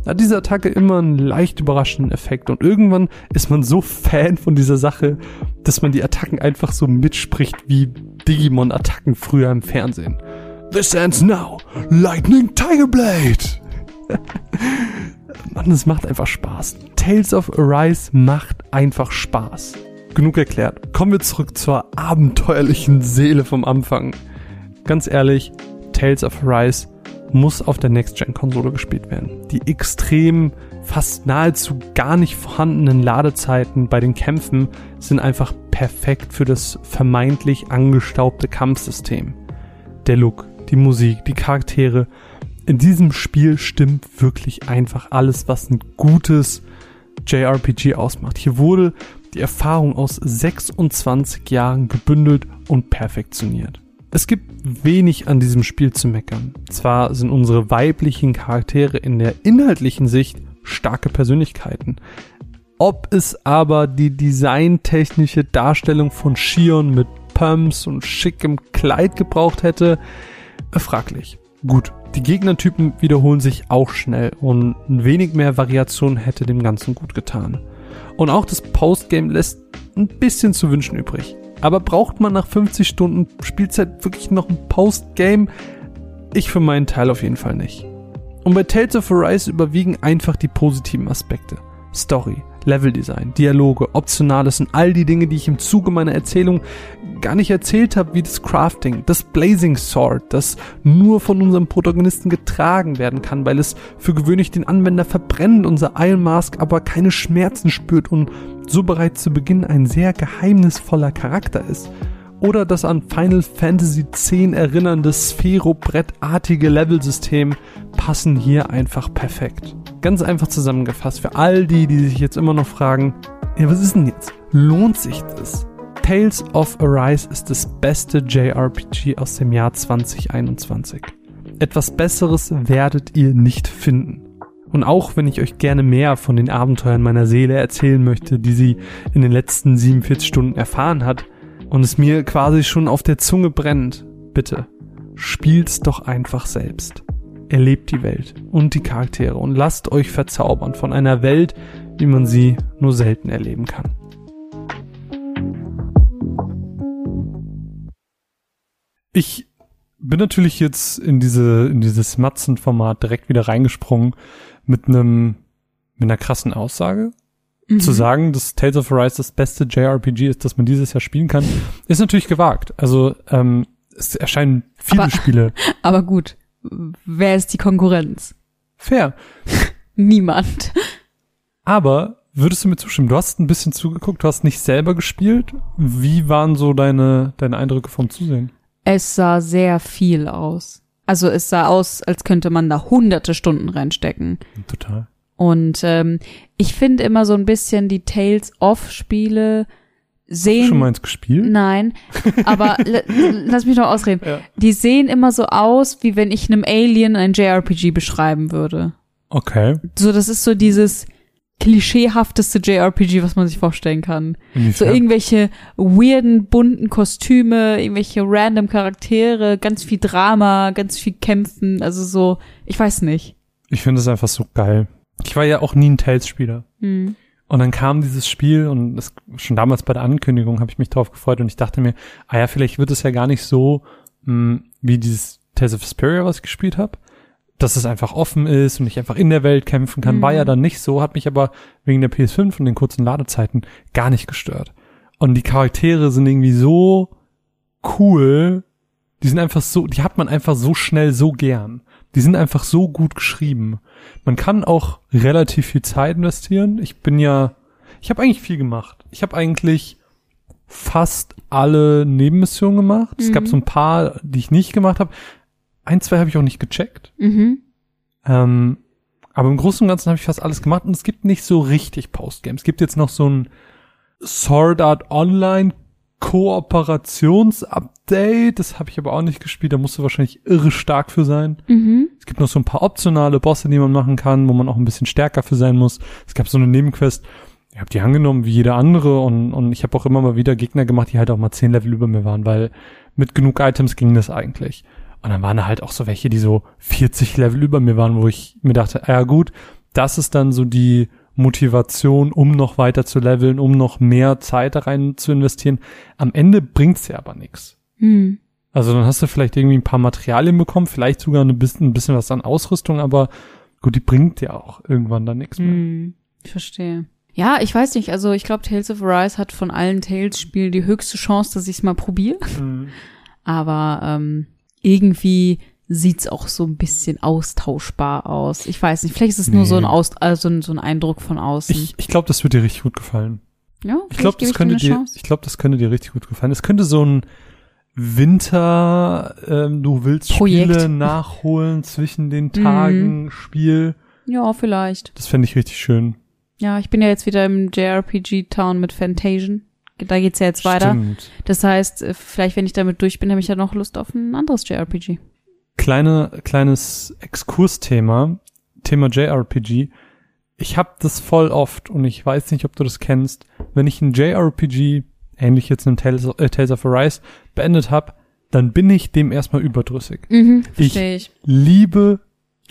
hat diese Attacke immer einen leicht überraschenden Effekt und irgendwann ist man so Fan von dieser Sache, dass man die Attacken einfach so mitspricht wie Digimon-Attacken früher im Fernsehen. This ends now, Lightning Tiger Blade! Mann, es macht einfach Spaß. Tales of Arise macht einfach Spaß. Genug erklärt. Kommen wir zurück zur abenteuerlichen Seele vom Anfang. Ganz ehrlich, Tales of Arise muss auf der Next-Gen-Konsole gespielt werden. Die extrem, fast nahezu gar nicht vorhandenen Ladezeiten bei den Kämpfen sind einfach perfekt für das vermeintlich angestaubte Kampfsystem. Der Look, die Musik, die Charaktere. In diesem Spiel stimmt wirklich einfach alles, was ein gutes JRPG ausmacht. Hier wurde die Erfahrung aus 26 Jahren gebündelt und perfektioniert. Es gibt wenig an diesem Spiel zu meckern. Zwar sind unsere weiblichen Charaktere in der inhaltlichen Sicht starke Persönlichkeiten. Ob es aber die designtechnische Darstellung von Shion mit Pumps und schickem Kleid gebraucht hätte, äh, fraglich. Gut, die Gegnertypen wiederholen sich auch schnell und ein wenig mehr Variation hätte dem Ganzen gut getan. Und auch das Postgame lässt ein bisschen zu wünschen übrig. Aber braucht man nach 50 Stunden Spielzeit wirklich noch ein Postgame? Ich für meinen Teil auf jeden Fall nicht. Und bei Tales of Arise überwiegen einfach die positiven Aspekte. Story, Leveldesign, Dialoge, Optionales und all die Dinge, die ich im Zuge meiner Erzählung gar nicht erzählt habe, wie das Crafting, das Blazing Sword, das nur von unserem Protagonisten getragen werden kann, weil es für gewöhnlich den Anwender verbrennt, unser Iron Mask aber keine Schmerzen spürt und so bereits zu Beginn ein sehr geheimnisvoller Charakter ist. Oder das an Final Fantasy X erinnernde Sphero-Brettartige Levelsystem passen hier einfach perfekt. Ganz einfach zusammengefasst für all die, die sich jetzt immer noch fragen, ja, was ist denn jetzt? Lohnt sich das? Tales of Arise ist das beste JRPG aus dem Jahr 2021. Etwas Besseres werdet ihr nicht finden. Und auch wenn ich euch gerne mehr von den Abenteuern meiner Seele erzählen möchte, die sie in den letzten 47 Stunden erfahren hat, und es mir quasi schon auf der Zunge brennt, bitte, spielt's doch einfach selbst. Erlebt die Welt und die Charaktere und lasst euch verzaubern von einer Welt, wie man sie nur selten erleben kann. Ich bin natürlich jetzt in diese, in dieses Matzen-Format direkt wieder reingesprungen mit einem, mit einer krassen Aussage. Mhm. Zu sagen, dass Tales of Arise das beste JRPG ist, das man dieses Jahr spielen kann, ist natürlich gewagt. Also, ähm, es erscheinen viele aber, Spiele. Aber gut. Wer ist die Konkurrenz? Fair. Niemand. Aber würdest du mir zustimmen? Du hast ein bisschen zugeguckt, du hast nicht selber gespielt. Wie waren so deine, deine Eindrücke vom Zusehen? Es sah sehr viel aus. Also es sah aus, als könnte man da hunderte Stunden reinstecken. Total. Und ähm, ich finde immer so ein bisschen die Tales of Spiele sehen. Hast du schon mal eins gespielt? Nein, aber lass mich noch ausreden. Ja. Die sehen immer so aus, wie wenn ich einem Alien ein JRPG beschreiben würde. Okay. So, das ist so dieses klischeehafteste JRPG, was man sich vorstellen kann. Inwiefern? So irgendwelche weirden, bunten Kostüme, irgendwelche random Charaktere, ganz viel Drama, ganz viel Kämpfen, also so, ich weiß nicht. Ich finde es einfach so geil. Ich war ja auch nie ein Tales-Spieler. Mhm. Und dann kam dieses Spiel und das, schon damals bei der Ankündigung habe ich mich drauf gefreut und ich dachte mir, ah ja, vielleicht wird es ja gar nicht so mh, hm, wie dieses Tales of Vesperia, was ich gespielt habe, dass es einfach offen ist und ich einfach in der Welt kämpfen kann, mhm. war ja dann nicht so, hat mich aber wegen der PS5 und den kurzen Ladezeiten gar nicht gestört. Und die Charaktere sind irgendwie so cool, die sind einfach so, die hat man einfach so schnell so gern. Die sind einfach so gut geschrieben. Man kann auch relativ viel Zeit investieren. Ich bin ja, ich habe eigentlich viel gemacht. Ich habe eigentlich fast alle Nebenmissionen gemacht. Mhm. Es gab mhm. so ein paar, die ich nicht gemacht habe. Ein, zwei habe ich auch nicht gecheckt. Mhm. Ähm, aber im Großen und Ganzen habe ich fast alles gemacht und es gibt nicht so richtig Postgames. Es gibt jetzt noch so ein Sword Art Online Kooperationsupdate. Das habe ich aber auch nicht gespielt. Da musst du wahrscheinlich irre stark für sein. Mhm. Es gibt noch so ein paar optionale Bosse, die man machen kann, wo man auch ein bisschen stärker für sein muss. Es gab so eine Nebenquest. Ich habe die angenommen wie jeder andere und, und ich habe auch immer mal wieder Gegner gemacht, die halt auch mal zehn Level über mir waren, weil mit genug Items ging das eigentlich. Und dann waren da halt auch so welche, die so 40 Level über mir waren, wo ich mir dachte, ja gut, das ist dann so die Motivation, um noch weiter zu leveln, um noch mehr Zeit da rein zu investieren. Am Ende bringt's ja aber nichts. Hm. Also dann hast du vielleicht irgendwie ein paar Materialien bekommen, vielleicht sogar ein bisschen, ein bisschen was an Ausrüstung, aber gut, die bringt ja auch irgendwann dann nichts mehr. Hm, ich verstehe. Ja, ich weiß nicht, also ich glaube, Tales of Arise hat von allen Tales-Spielen die höchste Chance, dass ich es mal probiere. Mhm. Aber ähm, irgendwie sieht's auch so ein bisschen austauschbar aus. Ich weiß nicht, vielleicht ist es nee. nur so ein, Aus also so ein Eindruck von außen. Ich, ich glaube, das wird dir richtig gut gefallen. Ja, ich glaube, das könnte dir, ich glaube, das könnte dir richtig gut gefallen. Es könnte so ein Winter, ähm, du willst Projekt. Spiele nachholen zwischen den Tagen, mhm. Spiel. Ja, vielleicht. Das fände ich richtig schön. Ja, ich bin ja jetzt wieder im JRPG-Town mit Fantasian. Da geht's ja jetzt weiter. Stimmt. Das heißt, äh, vielleicht, wenn ich damit durch bin, habe ich ja noch Lust auf ein anderes JRPG kleine, kleines Exkursthema, Thema JRPG. Ich hab das voll oft und ich weiß nicht, ob du das kennst. Wenn ich ein JRPG ähnlich jetzt in Tales of, äh, Tales of Arise, beendet habe, dann bin ich dem erstmal überdrüssig. Mhm, verstehe ich. liebe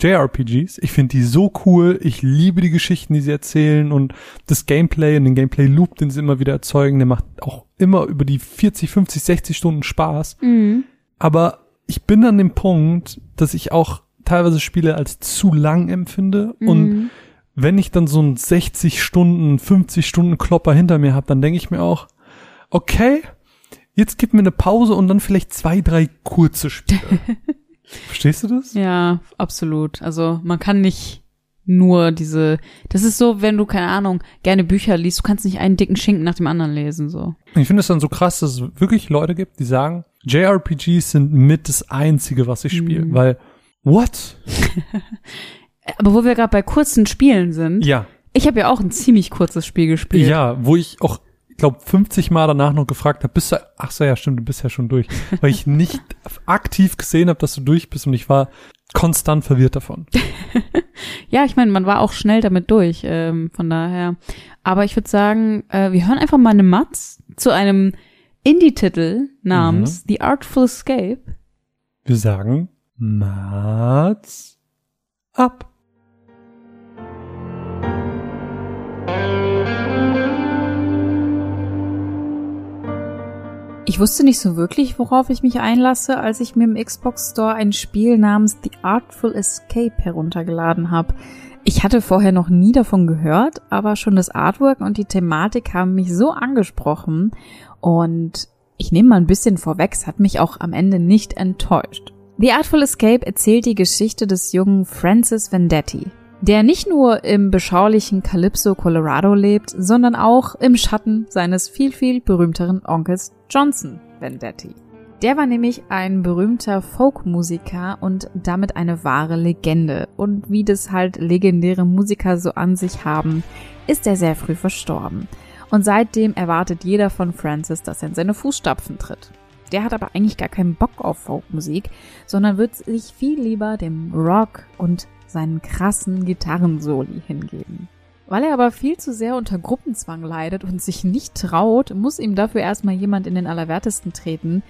JRPGs. Ich finde die so cool. Ich liebe die Geschichten, die sie erzählen und das Gameplay und den Gameplay-Loop, den sie immer wieder erzeugen. Der macht auch immer über die 40, 50, 60 Stunden Spaß. Mhm. Aber ich bin an dem Punkt, dass ich auch teilweise Spiele als zu lang empfinde und Mhm. wenn ich dann so einen 60 Stunden, 50 Stunden Klopper hinter mir habe, dann denke ich mir auch, okay, jetzt gib mir eine Pause und dann vielleicht zwei, drei kurze Spiele. Verstehst du das? Ja, absolut. Also man kann nicht nur diese, das ist so, wenn du, keine Ahnung, gerne Bücher liest, du kannst nicht einen dicken Schinken nach dem anderen lesen, so. Ich finde es dann so krass, dass es wirklich Leute gibt, die sagen, JRPGs sind mit das Einzige, was ich spiele. Mhm. Weil, what? Aber wo wir gerade bei kurzen Spielen sind, Ja, ich habe ja auch ein ziemlich kurzes Spiel gespielt. ja, wo ich auch, ich glaube, 50 Mal danach noch gefragt habe, bist du, ach so, ja, stimmt, du bist ja schon durch. Weil ich nicht aktiv gesehen habe, dass du durch bist und ich war konstant verwirrt davon. Ja, ich meine, man war auch schnell damit durch, ähm, von daher. Aber ich würde sagen, äh, wir hören einfach mal eine Matz zu einem Indie-Titel namens The Artful Escape. Wir sagen, Mats ab. Ich wusste nicht so wirklich, worauf ich mich einlasse, als ich mir im Xbox Store ein Spiel namens The Artful Escape heruntergeladen habe. Ich hatte vorher noch nie davon gehört, aber schon das Artwork und die Thematik haben mich so angesprochen und ich nehme mal ein bisschen vorweg, es hat mich auch am Ende nicht enttäuscht. The Artful Escape erzählt die Geschichte des jungen Francis Vendetti, der nicht nur im beschaulichen Calypso, Colorado lebt, sondern auch im Schatten seines viel, viel berühmteren Onkels Johnson Vendetti. Der war nämlich ein berühmter Folkmusiker und damit eine wahre Legende. Und wie das halt legendäre Musiker so an sich haben, ist er sehr früh verstorben. Und seitdem erwartet jeder von Francis, dass er in seine Fußstapfen tritt. Der hat aber eigentlich gar keinen Bock auf Folkmusik, sondern wird sich viel lieber dem Rock und seinen krassen Gitarrensoli hingeben. Weil er aber viel zu sehr unter Gruppenzwang leidet und sich nicht traut, muss ihm dafür erstmal jemand in den Allerwertesten treten.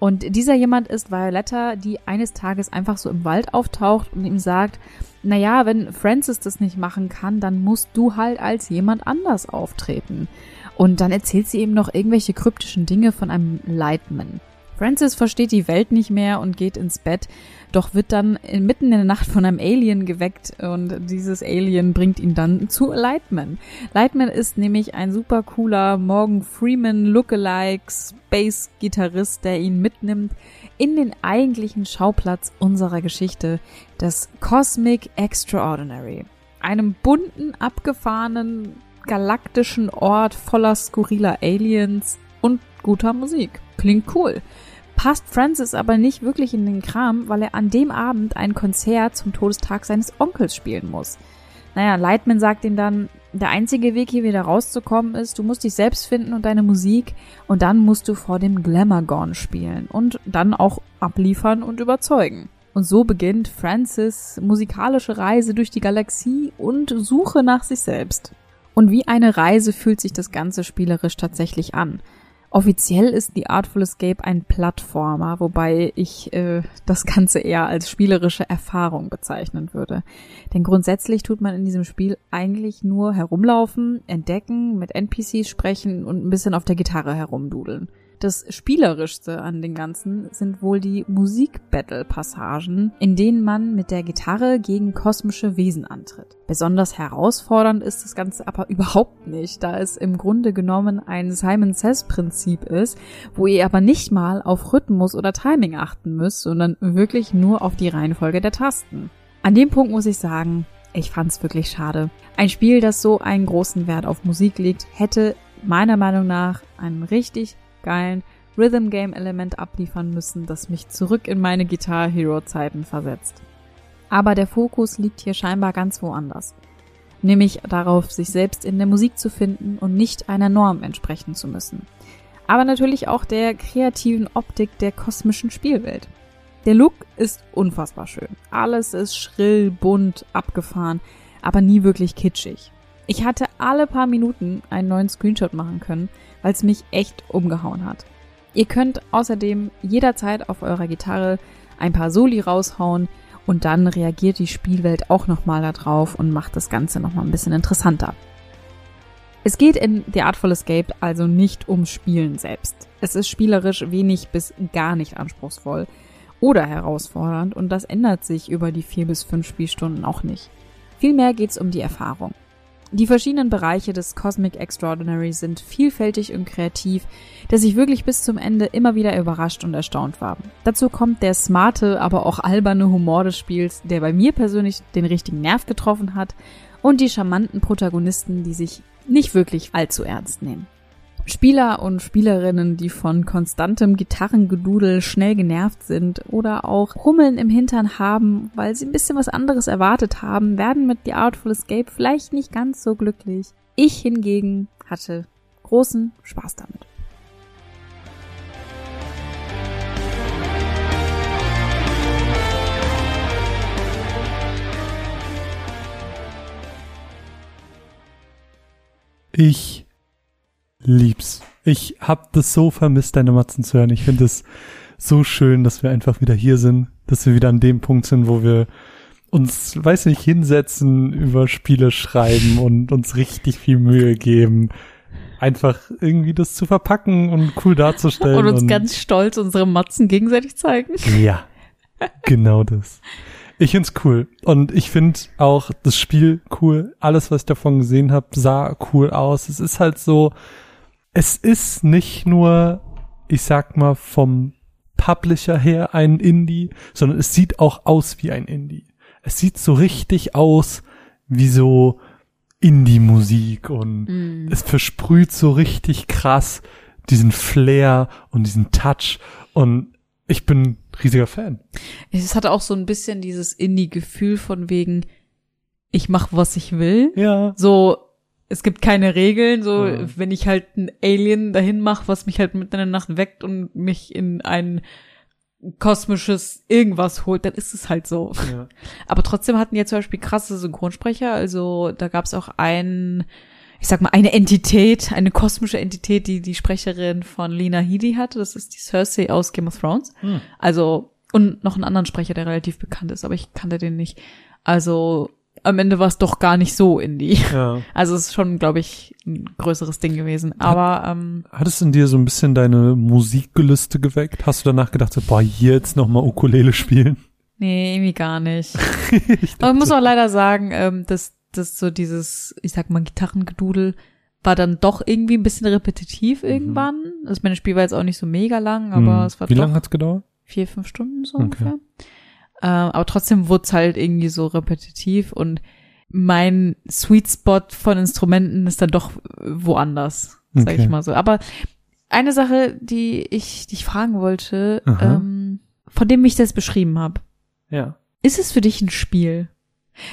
Und dieser jemand ist Violetta, die eines Tages einfach so im Wald auftaucht und ihm sagt, naja, wenn Francis das nicht machen kann, dann musst du halt als jemand anders auftreten. Und dann erzählt sie ihm noch irgendwelche kryptischen Dinge von einem Lightman. Francis versteht die Welt nicht mehr und geht ins Bett, doch wird dann mitten in der Nacht von einem Alien geweckt und dieses Alien bringt ihn dann zu Lightman. Lightman ist nämlich ein super cooler Morgan Freeman Lookalike Space Gitarrist, der ihn mitnimmt in den eigentlichen Schauplatz unserer Geschichte, das Cosmic Extraordinary. Einem bunten, abgefahrenen, galaktischen Ort voller skurriler Aliens und guter Musik. Klingt cool. Passt Francis aber nicht wirklich in den Kram, weil er an dem Abend ein Konzert zum Todestag seines Onkels spielen muss. Naja, Lightman sagt ihm dann, der einzige Weg hier wieder rauszukommen ist, du musst dich selbst finden und deine Musik und dann musst du vor dem Glamourgon spielen und dann auch abliefern und überzeugen. Und so beginnt Francis musikalische Reise durch die Galaxie und Suche nach sich selbst. Und wie eine Reise fühlt sich das Ganze spielerisch tatsächlich an. Offiziell ist The Artful Escape ein Plattformer, wobei ich äh, das Ganze eher als spielerische Erfahrung bezeichnen würde. Denn grundsätzlich tut man in diesem Spiel eigentlich nur herumlaufen, entdecken, mit NPCs sprechen und ein bisschen auf der Gitarre herumdudeln. Das Spielerischste an den Ganzen sind wohl die Musik-Battle-Passagen, in denen man mit der Gitarre gegen kosmische Wesen antritt. Besonders herausfordernd ist das Ganze aber überhaupt nicht, da es im Grunde genommen ein Simon Says-Prinzip ist, wo ihr aber nicht mal auf Rhythmus oder Timing achten müsst, sondern wirklich nur auf die Reihenfolge der Tasten. An dem Punkt muss ich sagen, ich fand's wirklich schade. Ein Spiel, das so einen großen Wert auf Musik legt, hätte meiner Meinung nach einen richtig geilen Rhythm Game Element abliefern müssen, das mich zurück in meine Guitar Hero Zeiten versetzt. Aber der Fokus liegt hier scheinbar ganz woanders. Nämlich darauf, sich selbst in der Musik zu finden und nicht einer Norm entsprechen zu müssen. Aber natürlich auch der kreativen Optik der kosmischen Spielwelt. Der Look ist unfassbar schön. Alles ist schrill, bunt, abgefahren, aber nie wirklich kitschig. Ich hatte alle paar Minuten einen neuen Screenshot machen können, weil es mich echt umgehauen hat. Ihr könnt außerdem jederzeit auf eurer Gitarre ein paar Soli raushauen und dann reagiert die Spielwelt auch nochmal darauf und macht das Ganze nochmal ein bisschen interessanter. Es geht in The Artful Escape also nicht ums Spielen selbst. Es ist spielerisch wenig bis gar nicht anspruchsvoll oder herausfordernd und das ändert sich über die vier bis fünf Spielstunden auch nicht. Vielmehr geht's um die Erfahrung. Die verschiedenen Bereiche des Cosmic Extraordinary sind vielfältig und kreativ, dass ich wirklich bis zum Ende immer wieder überrascht und erstaunt war. Dazu kommt der smarte, aber auch alberne Humor des Spiels, der bei mir persönlich den richtigen Nerv getroffen hat und die charmanten Protagonisten, die sich nicht wirklich allzu ernst nehmen. Spieler und Spielerinnen, die von konstantem Gitarrengedudel schnell genervt sind oder auch Hummeln im Hintern haben, weil sie ein bisschen was anderes erwartet haben, werden mit The Artful Escape vielleicht nicht ganz so glücklich. Ich hingegen hatte großen Spaß damit. Ich lieb's. Ich hab das so vermisst, deine Matzen zu hören. Ich finde es so schön, dass wir einfach wieder hier sind, dass wir wieder an dem Punkt sind, wo wir uns, weiß nicht, hinsetzen, über Spiele schreiben und uns richtig viel Mühe geben, einfach irgendwie das zu verpacken und cool darzustellen. und uns ganz stolz unsere Matzen gegenseitig zeigen. Ja, genau das. Ich find's cool. Und ich find auch das Spiel cool. Alles, was ich davon gesehen habe, sah cool aus. Es ist halt so, es ist nicht nur, ich sag mal, vom Publisher her ein Indie, sondern es sieht auch aus wie ein Indie. Es sieht so richtig aus wie so Indie-Musik und Mm. es versprüht so richtig krass diesen Flair und diesen Touch und ich bin riesiger Fan. Es hatte auch so ein bisschen dieses Indie-Gefühl von wegen, ich mach, was ich will. Ja. So, es gibt keine Regeln, so, Ja. wenn ich halt ein Alien dahin mache, was mich halt mitten in der Nacht weckt und mich in ein kosmisches irgendwas holt, dann ist es halt so. ja. Aber trotzdem hatten die zum Beispiel krasse Synchronsprecher. Also da gab es auch ein, ich sag mal, eine Entität, eine kosmische Entität, die die Sprecherin von Lena Headey hatte. Das ist die Cersei aus Game of Thrones. Hm. Also, und noch einen anderen Sprecher, der relativ bekannt ist, aber ich kannte den nicht. Also, am Ende war es doch gar nicht so indie. ja. Also es ist schon, glaube ich, ein größeres Ding gewesen. Aber ähm, Hat es in dir so ein bisschen deine Musikgelüste geweckt? Hast du danach gedacht, so, boah, jetzt noch mal Ukulele spielen? nee, irgendwie gar nicht. ich Aber ich muss auch leider sagen, ähm, dass, dass so dieses, ich sag mal, Gitarrengedudel war dann doch irgendwie ein bisschen repetitiv irgendwann. Also meine Spiel war jetzt auch nicht so mega lang, aber Hm. es war Wie lange hat's gedauert? vier, fünf Stunden so Okay. ungefähr. Ähm, aber trotzdem wurde es halt irgendwie so repetitiv und mein Sweet Spot von Instrumenten ist dann doch woanders, sag Okay. ich mal so. Aber eine Sache, die ich dich fragen wollte, Aha. ähm, von dem ich das beschrieben habe, Ja. ist es für dich ein Spiel?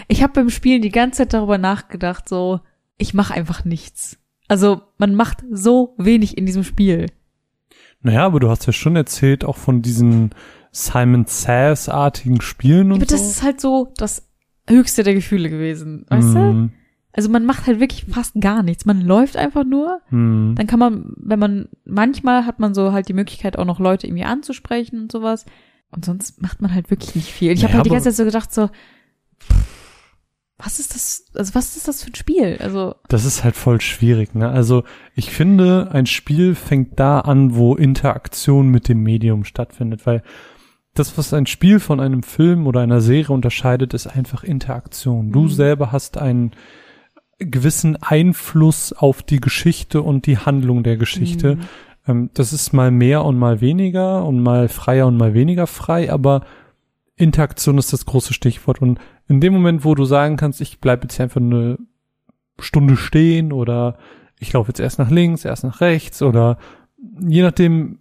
Ich habe beim Spielen die ganze Zeit darüber nachgedacht, so, ich mache einfach nichts. Also man macht so wenig in diesem Spiel. Naja, aber du hast ja schon erzählt, auch von diesen Simon Says-artigen Spielen und Aber das so. ist halt so das höchste der Gefühle gewesen, weißt du? Hm, Also man macht halt wirklich fast gar nichts. Man läuft einfach nur. hm. Dann kann man, wenn man, manchmal hat man so halt die Möglichkeit auch noch Leute irgendwie anzusprechen und sowas. Und sonst macht man halt wirklich nicht viel. Ich habe halt die ganze Zeit so gedacht so, was ist das, also was ist das für ein Spiel? Also, Das ist halt voll schwierig, ne? Also ich finde, ein Spiel fängt da an, wo Interaktion mit dem Medium stattfindet, weil das, was ein Spiel von einem Film oder einer Serie unterscheidet, ist einfach Interaktion. Du Mhm. selber hast einen gewissen Einfluss auf die Geschichte und die Handlung der Geschichte. Mhm. Ähm, das ist mal mehr und mal weniger und mal freier und mal weniger frei, aber Interaktion ist das große Stichwort. Und in dem Moment, wo du sagen kannst, ich bleibe jetzt hier einfach eine Stunde stehen oder ich laufe jetzt erst nach links, erst nach rechts oder je nachdem,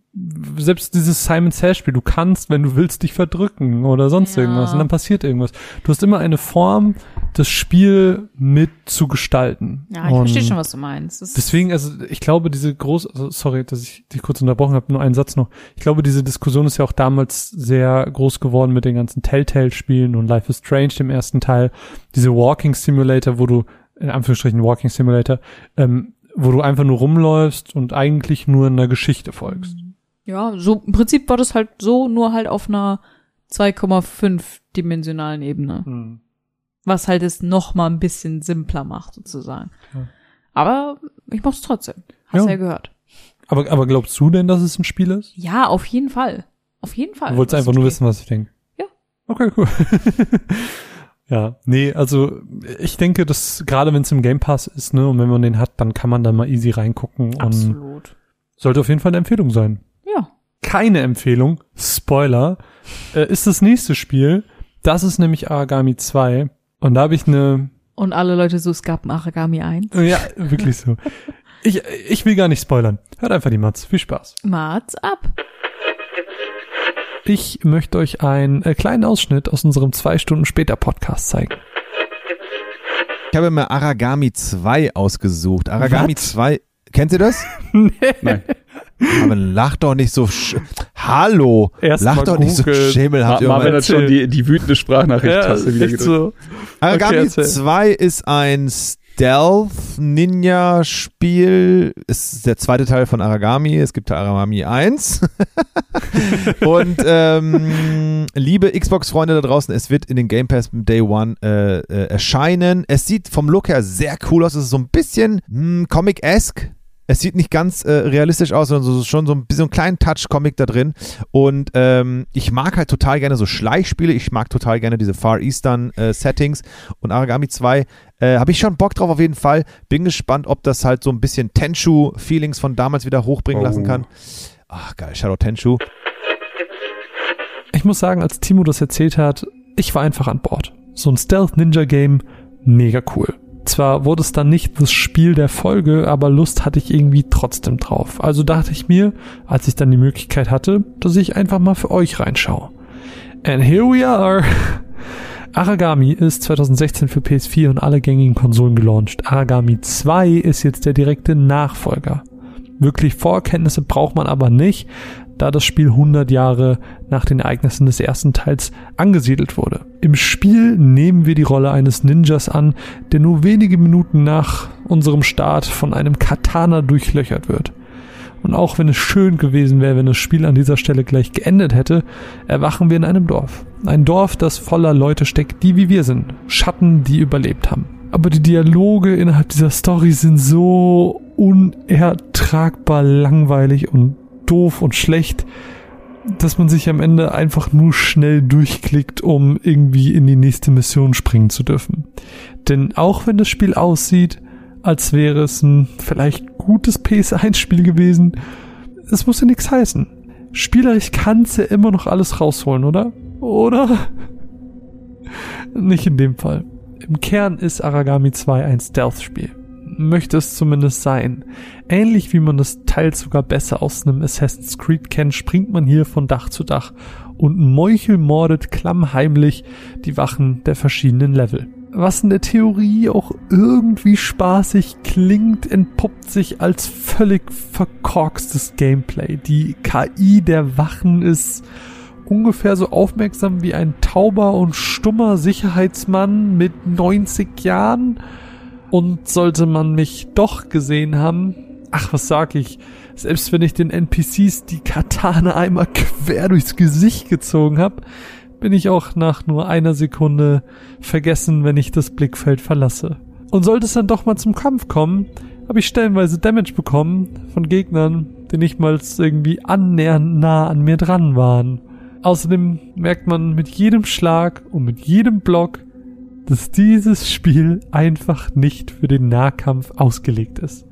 selbst dieses Simon Says Spiel, du kannst, wenn du willst, dich verdrücken oder sonst Ja. irgendwas und dann passiert irgendwas. Du hast immer eine Form, das Spiel mit zu gestalten. ja, ich Und verstehe schon, was du meinst. Das Deswegen, also ich glaube, diese große, also sorry, dass ich dich kurz unterbrochen habe, nur einen Satz noch. Ich glaube, diese Diskussion ist ja auch damals sehr groß geworden mit den ganzen Telltale-Spielen und Life is Strange, dem ersten Teil. Diese Walking Simulator, wo du in Anführungsstrichen Walking Simulator, ähm, wo du einfach nur rumläufst und eigentlich nur einer Geschichte folgst. Ja, so im Prinzip war das halt so, nur halt auf einer 2,5 dimensionalen Ebene. Was halt es noch mal ein bisschen simpler macht, sozusagen. Ja. Aber ich mach's trotzdem. Hast Ja. ja, gehört. Aber, aber glaubst du denn, dass es ein Spiel ist? Ja, auf jeden Fall. Auf jeden Fall. Du wolltest einfach nur wissen, was ich denke. Ja. Okay, cool. ja, nee, also ich denke, dass gerade wenn es im Game Pass ist, ne, und wenn man den hat, dann kann man da mal easy reingucken und Absolut. sollte auf jeden Fall eine Empfehlung sein. Ja. Keine Empfehlung, Spoiler, äh, ist das nächste Spiel. Das ist nämlich Aragami 2. Und da habe ich eine Und alle Leute so, es gab ein Aragami 1. Ja, wirklich so. Ich, ich will gar nicht spoilern. Hört einfach die Mats. Viel Spaß. Mats ab. Ich möchte euch einen äh, kleinen Ausschnitt aus unserem zwei Stunden später Podcast zeigen. Ich habe mir Aragami 2 ausgesucht. Aragami Was? 2, kennt ihr das? Nein. Aber lach doch nicht so, sch hallo, Erst lach doch nicht so googeln. schemelhaft. Ma Marvin hat schon die, die wütende Sprachnachricht-Taste wieder echt gedrückt. so. Aragami Okay, erzähl. 2 ist ein Stealth-Ninja-Spiel. Ist der zweite Teil von Aragami. Es gibt Aragami 1. Und ähm, liebe Xbox-Freunde da draußen, es wird in den Game Pass Day One äh, äh, erscheinen. Es sieht vom Look her sehr cool aus. Es ist so ein bisschen hm, Comic-esque. Es sieht nicht ganz äh, realistisch aus, sondern so, schon so ein bisschen einen kleinen Touch-Comic da drin. Und ähm, ich mag halt total gerne so Schleichspiele. Ich mag total gerne diese Far Eastern äh, Settings. Und Aragami 2 äh, habe ich schon Bock drauf auf jeden Fall. Bin gespannt, ob das halt so ein bisschen Tenchu-Feelings von damals wieder hochbringen Oh. lassen kann. Ach geil, Shadow Tenchu. Ich muss sagen, als Timo das erzählt hat, ich war einfach an Bord. So ein Stealth-Ninja-Game, mega cool. Zwar wurde es dann nicht das Spiel der Folge, aber Lust hatte ich irgendwie trotzdem drauf. Also dachte ich mir, als ich dann die Möglichkeit hatte, dass ich einfach mal für euch reinschaue. And here we are. Aragami ist 2016 für PS4 und alle gängigen Konsolen gelauncht. Aragami 2 ist jetzt der direkte Nachfolger. Wirklich Vorkenntnisse braucht man aber nicht, da das Spiel 100 Jahre nach den Ereignissen des ersten Teils angesiedelt wurde. Im Spiel nehmen wir die Rolle eines Ninjas an, der nur wenige Minuten nach unserem Start von einem Katana durchlöchert wird. Und auch wenn es schön gewesen wäre, wenn das Spiel an dieser Stelle gleich geendet hätte, erwachen wir in einem Dorf. Ein Dorf, das voller Leute steckt, die wie wir sind. Schatten, die überlebt haben. Aber die Dialoge innerhalb dieser Story sind so unertragbar langweilig und doof und schlecht, dass man sich am Ende einfach nur schnell durchklickt, um irgendwie in die nächste Mission springen zu dürfen. Denn auch wenn das Spiel aussieht, als wäre es ein vielleicht gutes PS1-Spiel gewesen, es muss ja nichts heißen. Spielerisch kannst ja immer noch alles rausholen, oder? Oder? Nicht in dem Fall. Im Kern ist Aragami 2 ein Stealth-Spiel. Möchte es zumindest sein. Ähnlich wie man das teils sogar besser aus einem Assassin's Creed kennt, springt man hier von Dach zu Dach und meuchelmordet klammheimlich die Wachen der verschiedenen Level. Was in der Theorie auch irgendwie spaßig klingt, entpuppt sich als völlig verkorkstes Gameplay. Die KI der Wachen ist ungefähr so aufmerksam wie ein tauber und stummer Sicherheitsmann mit 90 Jahren. Und sollte man mich doch gesehen haben, ach, was sag ich, selbst wenn ich den NPCs die Katana einmal quer durchs Gesicht gezogen habe, bin ich auch nach nur einer Sekunde vergessen, wenn ich das Blickfeld verlasse. Und sollte es dann doch mal zum Kampf kommen, habe ich stellenweise Damage bekommen von Gegnern, die nicht mal irgendwie annähernd nah an mir dran waren. Außerdem merkt man mit jedem Schlag und mit jedem Block, dass dieses Spiel einfach nicht für den Nahkampf ausgelegt ist.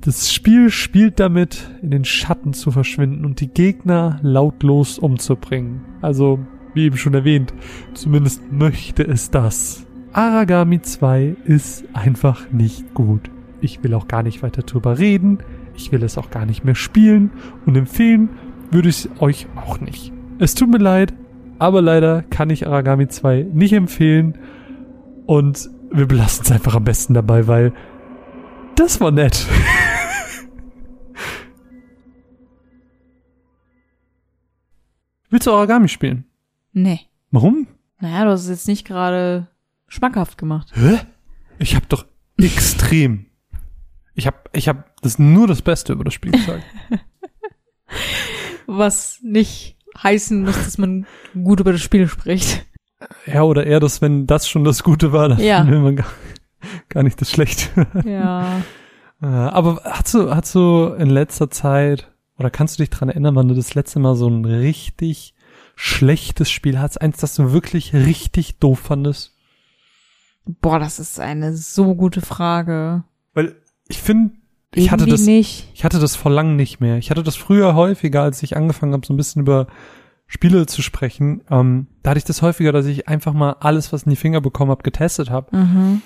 Das Spiel spielt damit, in den Schatten zu verschwinden und die Gegner lautlos umzubringen. Also, wie eben schon erwähnt, zumindest möchte es das. Aragami 2 ist einfach nicht gut. Ich will auch gar nicht weiter drüber reden. Ich will es auch gar nicht mehr spielen und empfehlen würde ich euch auch nicht. Es tut mir leid, aber leider kann ich Aragami 2 nicht empfehlen und wir belassen es einfach am besten dabei, weil das war nett. Willst du Origami spielen? Nee. Warum? Naja, du hast es jetzt nicht gerade schmackhaft gemacht. Hä? Ich hab doch, Extrem. Ich habe ich hab das nur das Beste über das Spiel gesagt. Was nicht heißen muss, dass man gut über das Spiel spricht. Ja, oder eher das, wenn das schon das Gute war, dann Ja. will man gar, gar nicht das Schlechte. Ja. Äh, Aber hast du, hast du in letzter Zeit, oder kannst du dich dran erinnern, wann du das letzte Mal so ein richtig schlechtes Spiel hattest? Eins, das du wirklich richtig doof fandest? Boah, das ist eine so gute Frage. Weil ich finde, ich hatte das, nicht. ich hatte das vor lang nicht mehr. Ich hatte das früher häufiger, als ich angefangen habe, so ein bisschen über Spiele zu sprechen. Ähm, da hatte ich das häufiger, dass ich einfach mal alles, was in die Finger bekommen habe, getestet habe. Mhm.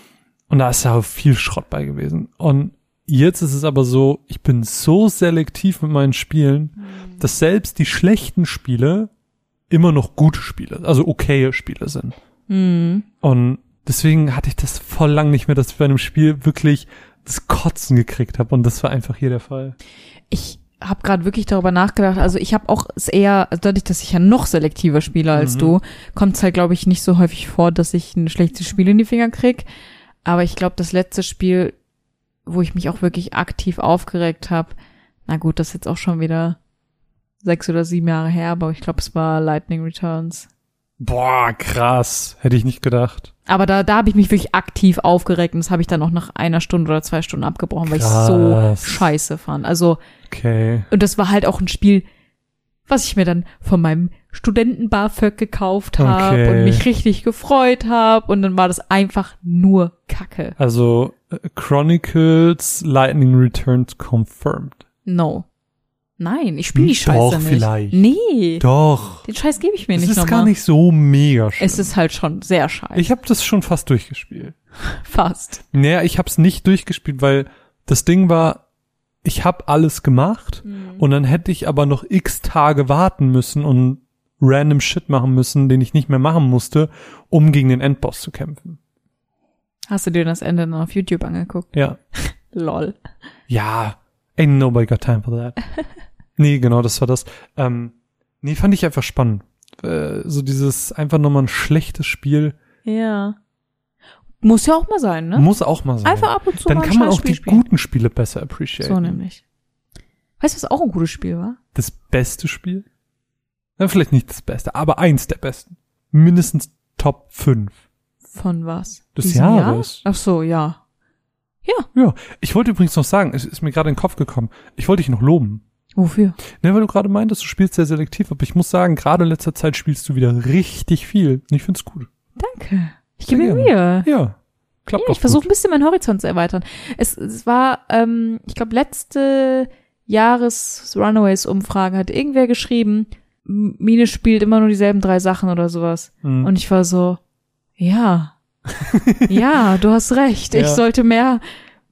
Und da ist ja auch viel Schrott bei gewesen. Und jetzt ist es aber so, ich bin so selektiv mit meinen Spielen, dass selbst die schlechten Spiele immer noch gute Spiele, also okaye Spiele sind. Mhm. Und deswegen hatte ich das voll lang nicht mehr, dass ich bei einem Spiel wirklich das Kotzen gekriegt habe. Und das war einfach hier der Fall. Ich habe gerade wirklich darüber nachgedacht. Also ich habe auch es eher, also dadurch, dass ich ja noch selektiver spiele als Mhm. du, kommt es halt, glaube ich, nicht so häufig vor, dass ich ein schlechtes Spiel in die Finger krieg. Aber ich glaube, das letzte Spiel, wo ich mich auch wirklich aktiv aufgeregt habe, na gut, das ist jetzt auch schon wieder sechs oder sieben Jahre her, aber ich glaube, es war Lightning Returns. Boah, krass. Hätte ich nicht gedacht. Aber da, da habe ich mich wirklich aktiv aufgeregt und das habe ich dann auch nach einer Stunde oder zwei Stunden abgebrochen, weil ich so Krass. scheiße fand. Also Okay. Und das war halt auch ein Spiel, was ich mir dann von meinem Studenten-BAföG gekauft habe Okay. und mich richtig gefreut habe. Und dann war das einfach nur Kacke. Also äh, Chronicles Lightning Returns confirmed. No. Nein, ich spiele die Doch, Scheiße nicht. vielleicht. Nee. Doch. Den Scheiß gebe ich mir Es nicht ist nochmal. gar nicht so mega schlimm. Es ist halt schon sehr scheiße. ich habe das schon fast durchgespielt. Fast. Naja, ich habe es nicht durchgespielt, weil das Ding war, ich habe alles gemacht und dann hätte ich aber noch x Tage warten müssen und random Shit machen müssen, den ich nicht mehr machen musste, um gegen den Endboss zu kämpfen. Hast du dir das Ende dann auf YouTube angeguckt? Ja. Lol. Ja, ain't nobody got time for that. nee, genau, das war das. Ähm, nee, fand ich einfach spannend. Äh, so dieses einfach nochmal ein schlechtes Spiel Ja. Muss ja auch mal sein, ne? muss auch mal sein. Einfach ab und zu Dann mal kann man auch die spielen. guten Spiele besser appreciaten. So nämlich. Weißt du, was auch ein gutes Spiel war? Das beste Spiel? Ja, vielleicht nicht das beste, aber eins der besten. Mindestens Top 5. Von was? Des Jahres. Jahr? Ach so, ja. Ja, ich wollte übrigens noch sagen, es ist mir gerade in den Kopf gekommen, ich wollte dich noch loben. Wofür? Ne, weil du gerade meintest, du spielst sehr selektiv, aber ich muss sagen, gerade in letzter Zeit spielst du wieder richtig viel. Und ich find's gut. Danke. Ich gebe mir. Mühe. Ja. Klappt Ja, ich versuche ein bisschen meinen Horizont zu erweitern. Es, es war, ähm, ich glaube, letzte Jahres Runaways-Umfrage hat irgendwer geschrieben, Mine spielt immer nur dieselben drei Sachen oder sowas. Mhm. Und ich war so, ja, ja, du hast recht. Ich Ja. sollte mehr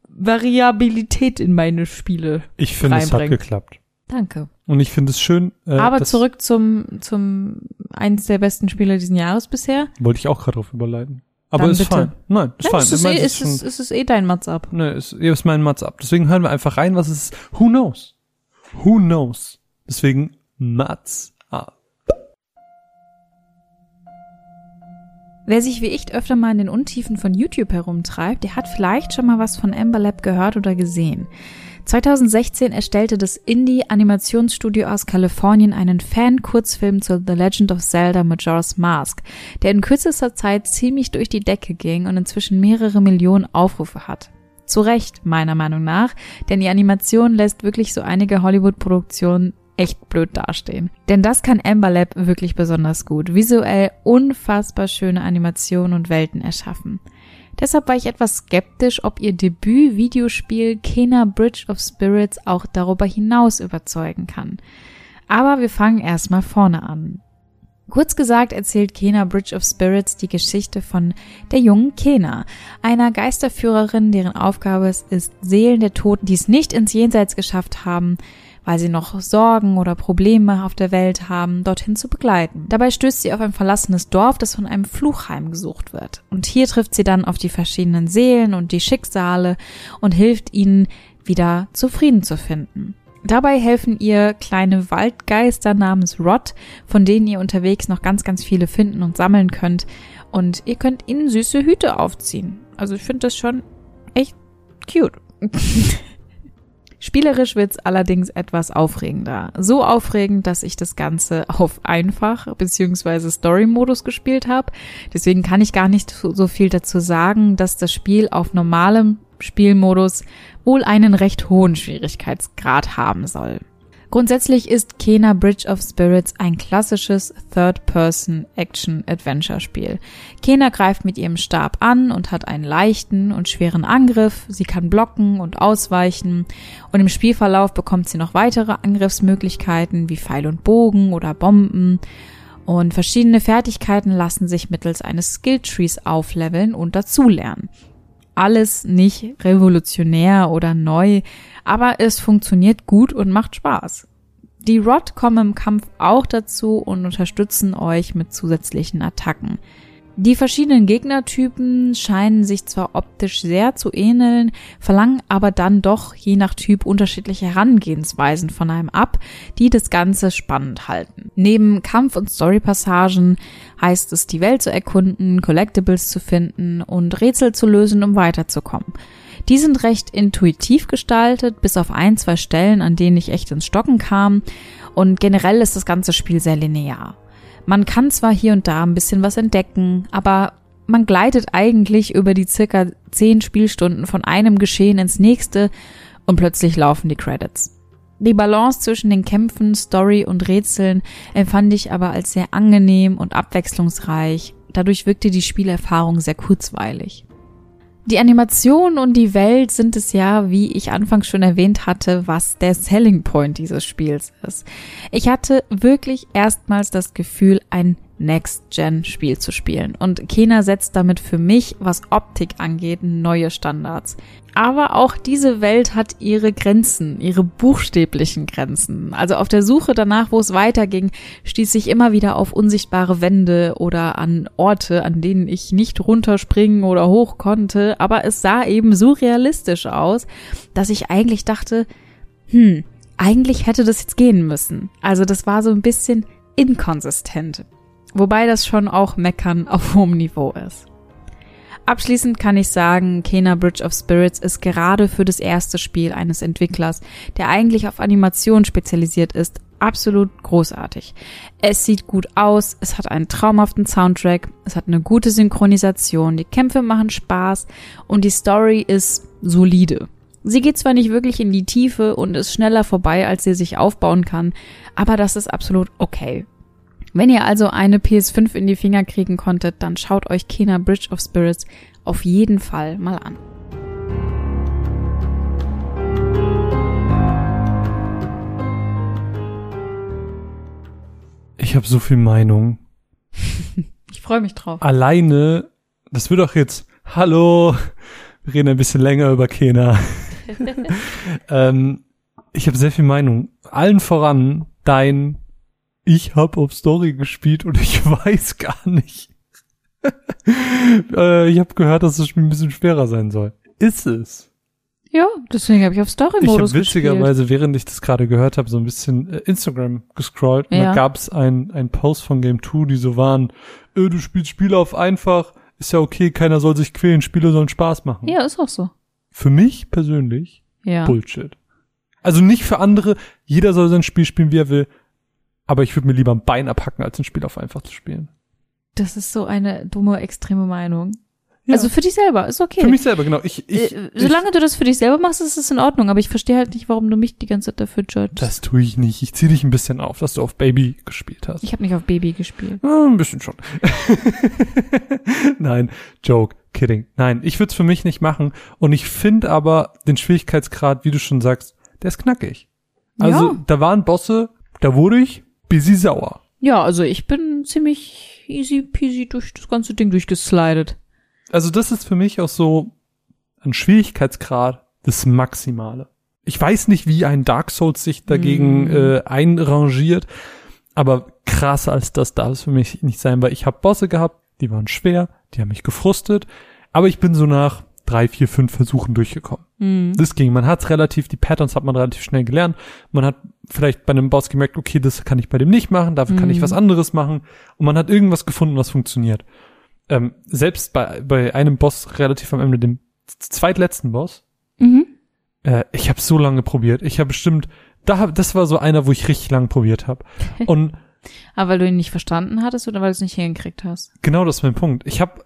Variabilität in meine Spiele. ich finde, es hat geklappt. Danke. Und ich finde es schön. Äh, Aber zurück zum, zum eins der besten Spiele diesen Jahres bisher. Wollte ich auch gerade drauf überleiten. Aber Dann ist bitte. fein. Nein, ist Nein, fein. es, ist Ich meine, eh, es es, ist ist, es ist eh dein Mats ab. Ne, ist, ist mein Mats ab. Deswegen hören wir einfach rein, was es ist. Who knows? Who knows? Deswegen Mats ab. Wer sich wie ich öfter mal in den Untiefen von YouTube herumtreibt, der hat vielleicht schon mal was von Amber Lab gehört oder gesehen. 2016 erstellte das Indie-Animationsstudio aus Kalifornien einen Fan-Kurzfilm zu The Legend of Zelda Majora's Mask, der in kürzester Zeit ziemlich durch die Decke ging und inzwischen mehrere Millionen Aufrufe hat. Zu Recht, meiner Meinung nach, denn die Animation lässt wirklich so einige Hollywood-Produktionen echt blöd dastehen. Denn das kann Amber Lab wirklich besonders gut. Visuell unfassbar schöne Animationen und Welten erschaffen. Deshalb war ich etwas skeptisch, ob ihr Debüt-Videospiel Kena Bridge of Spirits auch darüber hinaus überzeugen kann. Aber wir fangen erstmal vorne an. Kurz gesagt erzählt Kena Bridge of Spirits die Geschichte von der jungen Kena, einer Geisterführerin, deren Aufgabe es ist, Seelen der Toten, die es nicht ins Jenseits geschafft haben, weil sie noch Sorgen oder Probleme auf der Welt haben, dorthin zu begleiten. Dabei stößt sie auf ein verlassenes Dorf, das von einem Fluch heimgesucht wird. Und hier trifft sie dann auf die verschiedenen Seelen und die Schicksale und hilft ihnen, wieder zufrieden zu finden. Dabei helfen ihr kleine Waldgeister namens Rod, von denen ihr unterwegs noch ganz, ganz viele finden und sammeln könnt. Und ihr könnt ihnen süße Hüte aufziehen. Also ich finde das schon echt cute. Spielerisch wird's allerdings etwas aufregender. So aufregend, dass ich das Ganze auf einfach bzw. Story-Modus gespielt habe. Deswegen kann ich gar nicht so so viel dazu sagen, dass das Spiel auf normalem Spielmodus wohl einen recht hohen Schwierigkeitsgrad haben soll. Grundsätzlich ist Kena Bridge of Spirits ein klassisches Third-Person-Action-Adventure-Spiel. Kena greift mit ihrem Stab an und hat einen leichten und schweren Angriff. Sie kann blocken und ausweichen. Und im Spielverlauf bekommt sie noch weitere Angriffsmöglichkeiten wie Pfeil und Bogen oder Bomben. Und verschiedene Fertigkeiten lassen sich mittels eines Skilltrees aufleveln und dazulernen. Alles nicht revolutionär oder neu, aber es funktioniert gut und macht Spaß. Die Rod kommen im Kampf auch dazu und unterstützen euch mit zusätzlichen Attacken. Die verschiedenen Gegnertypen scheinen sich zwar optisch sehr zu ähneln, verlangen aber dann doch je nach Typ unterschiedliche Herangehensweisen von einem ab, die das Ganze spannend halten. Neben Kampf- und Storypassagen heißt es, die Welt zu erkunden, Collectibles zu finden und Rätsel zu lösen, um weiterzukommen. Die sind recht intuitiv gestaltet, bis auf ein, zwei Stellen, an denen ich echt ins Stocken kam. Und generell ist das ganze Spiel sehr linear. Man kann zwar hier und da ein bisschen was entdecken, aber man gleitet eigentlich über die circa zehn Spielstunden von einem Geschehen ins nächste und plötzlich laufen die Credits. Die Balance zwischen den Kämpfen, Story und Rätseln empfand ich aber als sehr angenehm und abwechslungsreich. Dadurch wirkte die Spielerfahrung sehr kurzweilig. Die Animation und die Welt sind es ja, wie ich anfangs schon erwähnt hatte, was der Selling Point dieses Spiels ist. Ich hatte wirklich erstmals das Gefühl, ein Next-Gen-Spiel zu spielen. Und Kena setzt damit für mich, was Optik angeht, neue Standards. Aber auch diese Welt hat ihre Grenzen, ihre buchstäblichen Grenzen. Also auf der Suche danach, wo es weiterging, stieß ich immer wieder auf unsichtbare Wände oder an Orte, an denen ich nicht runterspringen oder hoch konnte. Aber es sah eben so realistisch aus, dass ich eigentlich dachte, hm, eigentlich hätte das jetzt gehen müssen. Also das war so ein bisschen inkonsistent. Wobei das schon auch Meckern auf hohem Niveau ist. Abschließend kann ich sagen, Kena Bridge of Spirits ist gerade für das erste Spiel eines Entwicklers, der eigentlich auf Animation spezialisiert ist, absolut großartig. Es sieht gut aus, es hat einen traumhaften Soundtrack, es hat eine gute Synchronisation, die Kämpfe machen Spaß und die Story ist solide. Sie geht zwar nicht wirklich in die Tiefe und ist schneller vorbei, als sie sich aufbauen kann, aber das ist absolut okay. Wenn ihr also eine PS5 in die Finger kriegen konntet, dann schaut euch Kena Bridge of Spirits auf jeden Fall mal an. Ich habe so viel Meinung. Ich freue mich drauf. Alleine, das wird auch jetzt, hallo, wir reden ein bisschen länger über Kena. ähm, ich habe sehr viel Meinung. Allen voran dein, ich habe auf Story gespielt und ich weiß gar nicht. äh, ich habe gehört, dass das Spiel ein bisschen schwerer sein soll. Ist es? Ja, deswegen habe ich auf Ich habe Story-Modus gespielt. witzigerweise, während ich das gerade gehört habe, so ein bisschen äh, Instagram gescrollt. Und Ja. da gab es ein, ein Post von Game 2, die so waren, äh, du spielst Spiele auf einfach, ist ja okay, keiner soll sich quälen, Spiele sollen Spaß machen. Ja, ist auch so. Für mich persönlich Ja. Bullshit. Also nicht für andere, jeder soll sein Spiel spielen, wie er will, aber ich würde mir lieber ein Bein abhacken, als ein Spiel auf einfach zu spielen. Das ist so eine dumme, extreme Meinung. Ja. Also für dich selber, ist okay. Für mich selber, genau. Ich, ich, äh, solange du das für dich selber machst, ist es in Ordnung, aber ich verstehe halt nicht, warum du mich die ganze Zeit dafür ich, judgst. das tue ich nicht. Ich ziehe dich ein bisschen auf, dass du auf Baby gespielt hast. Ich habe nicht auf Baby gespielt. Ah, ein bisschen schon. Nein, Joke, kidding. Nein, ich würde es für mich nicht machen. Und ich finde aber den Schwierigkeitsgrad, wie du schon sagst, der ist knackig. Also Ja. da waren Bosse, da wurde ich busy sauer. Ja, also ich bin ziemlich easy peasy durch das ganze Ding durchgeslidet. Also das ist für mich auch so ein Schwierigkeitsgrad das Maximale. Ich weiß nicht, wie ein Dark Souls sich dagegen Mm. äh, einrangiert, aber krasser als das darf es für mich nicht sein, weil ich habe Bosse gehabt, die waren schwer, die haben mich gefrustet, aber ich bin so nach drei, vier, fünf Versuchen durchgekommen. Mhm. Das ging. Man hat relativ, die Patterns hat man relativ schnell gelernt. Man hat vielleicht bei einem Boss gemerkt, okay, das kann ich bei dem nicht machen, dafür kann ich Mhm. was anderes machen. Und man hat irgendwas gefunden, was funktioniert. Ähm, selbst bei, bei einem Boss relativ am Ende, dem zweitletzten Boss. Mhm. Äh, ich habe so lange probiert. Ich habe bestimmt, da, hab- das war so einer, wo ich richtig lang probiert habe. Und Aber weil du ihn nicht verstanden hattest oder weil du es nicht hingekriegt hast? genau das ist mein Punkt. Ich habe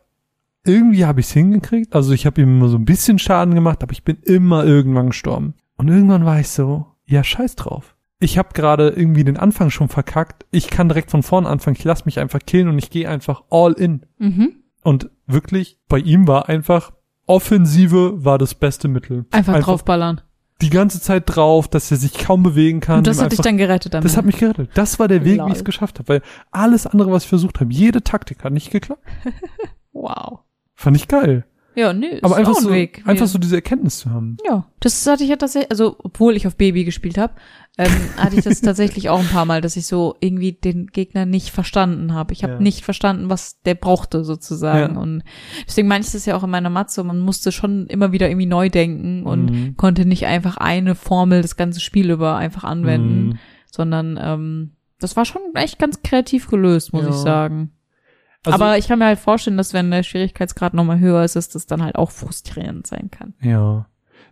irgendwie habe ich es hingekriegt. Also ich habe ihm immer so ein bisschen Schaden gemacht, aber ich bin immer irgendwann gestorben. Und irgendwann war ich so, ja scheiß drauf. Ich habe gerade irgendwie den Anfang schon verkackt. Ich kann direkt von vorn anfangen. Ich lass mich einfach killen und ich gehe einfach all in. Mhm. Und wirklich, bei ihm war einfach, Offensive war das beste Mittel. Einfach, draufballern. Die ganze Zeit drauf, dass er sich kaum bewegen kann. Und das hat dich einfach- dann gerettet damit. das hat mich gerettet. Das war der Weg, Lol. wie ich es geschafft habe. Weil alles andere, was ich versucht habe, jede Taktik hat nicht geklappt. wow. Fand ich geil. Ja, nö, ist Aber einfach ein so, Weg. einfach so diese Erkenntnis zu haben. Ja, das hatte ich ja tatsächlich, also obwohl ich auf Baby gespielt habe, ähm, hatte ich das tatsächlich auch ein paar Mal, dass ich so irgendwie den Gegner nicht verstanden habe. Ich habe Ja. nicht verstanden, was der brauchte sozusagen. Ja. Und deswegen meine ich das ja auch in meiner Matze, man musste schon immer wieder irgendwie neu denken und Mhm. konnte nicht einfach eine Formel das ganze Spiel über einfach anwenden, Mhm. sondern ähm, das war schon echt ganz kreativ gelöst, muss Ja. ich sagen. Also, Aber ich kann mir halt vorstellen, dass wenn der Schwierigkeitsgrad nochmal höher ist, dass das dann halt auch frustrierend sein kann. Ja.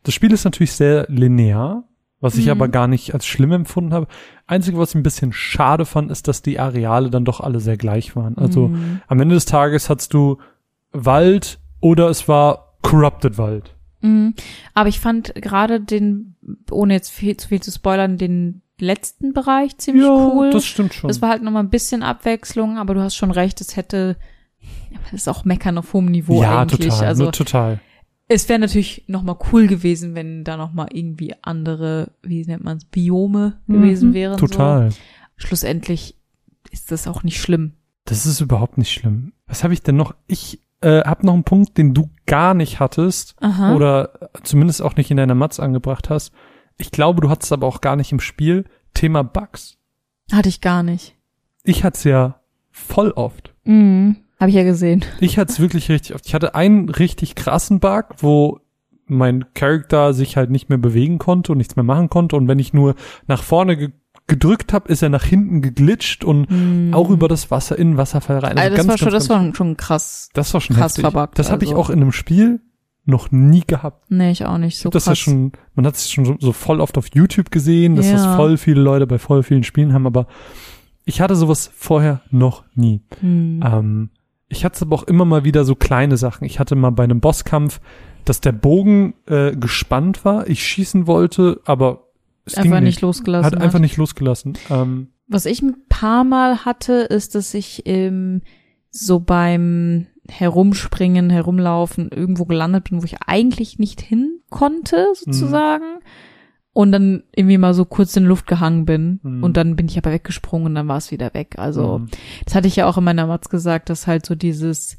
Das Spiel ist natürlich sehr linear, was ich Mhm. aber gar nicht als schlimm empfunden habe. Einzige, was ich ein bisschen schade fand, ist, dass die Areale dann doch alle sehr gleich waren. Also Mhm. am Ende des Tages hattest du Wald oder es war Corrupted Wald. Mhm. Aber ich fand gerade den, ohne jetzt viel, zu viel zu spoilern, den letzten Bereich ziemlich cool. das stimmt schon. Das war halt nochmal ein bisschen Abwechslung, aber du hast schon recht, es hätte, das ist auch Meckern auf hohem Niveau ja, eigentlich. total. Also nur total. es wäre natürlich nochmal cool gewesen, wenn da nochmal irgendwie andere, wie nennt man es, Biome gewesen Mhm, wären. Total. So. Schlussendlich ist das auch nicht schlimm. Das ist überhaupt nicht schlimm. Was habe ich denn noch? Ich äh, habe noch einen Punkt, den du gar nicht hattest Aha. oder zumindest auch nicht in deiner Matz angebracht hast. Ich glaube, du hattest aber auch gar nicht im Spiel. Thema Bugs. Hatte ich gar nicht. Ich hatte es ja voll oft. Mhm. Habe ich ja gesehen. Ich hatte es wirklich richtig oft. Ich hatte einen richtig krassen Bug, wo mein Charakter sich halt nicht mehr bewegen konnte und nichts mehr machen konnte. Und wenn ich nur nach vorne ge gedrückt habe, ist er nach hinten geglitscht und Mhm. auch über das Wasser in den Wasserfall rein. Also das ganz, war schon, ganz, das war schon krass. Das war schon krass heftig. verbuggt, Das habe ich also. auch in einem Spiel noch nie gehabt. Nee, ich auch nicht Ich so das krass. ja schon, man hat es schon so, so voll oft auf YouTube gesehen, dass das Ja. voll viele Leute bei voll vielen Spielen haben, aber ich hatte sowas vorher noch nie. Hm. Ähm, ich hatte aber auch immer mal wieder so kleine Sachen. Ich hatte mal bei einem Bosskampf, dass der Bogen äh, gespannt war, ich schießen wollte, aber es einfach ging nicht nicht. losgelassen. Hat Hat einfach nicht losgelassen. Ähm, Was ich ein paar Mal hatte, ist, dass ich ähm, so beim Herumspringen, Herumlaufen irgendwo gelandet bin, wo ich eigentlich nicht hin konnte, sozusagen. Und dann irgendwie mal so kurz in die Luft gehangen bin. Mhm. Und dann bin ich aber weggesprungen und dann war es wieder weg. Also, mhm. das hatte ich ja auch in meiner Matz gesagt, dass halt so dieses,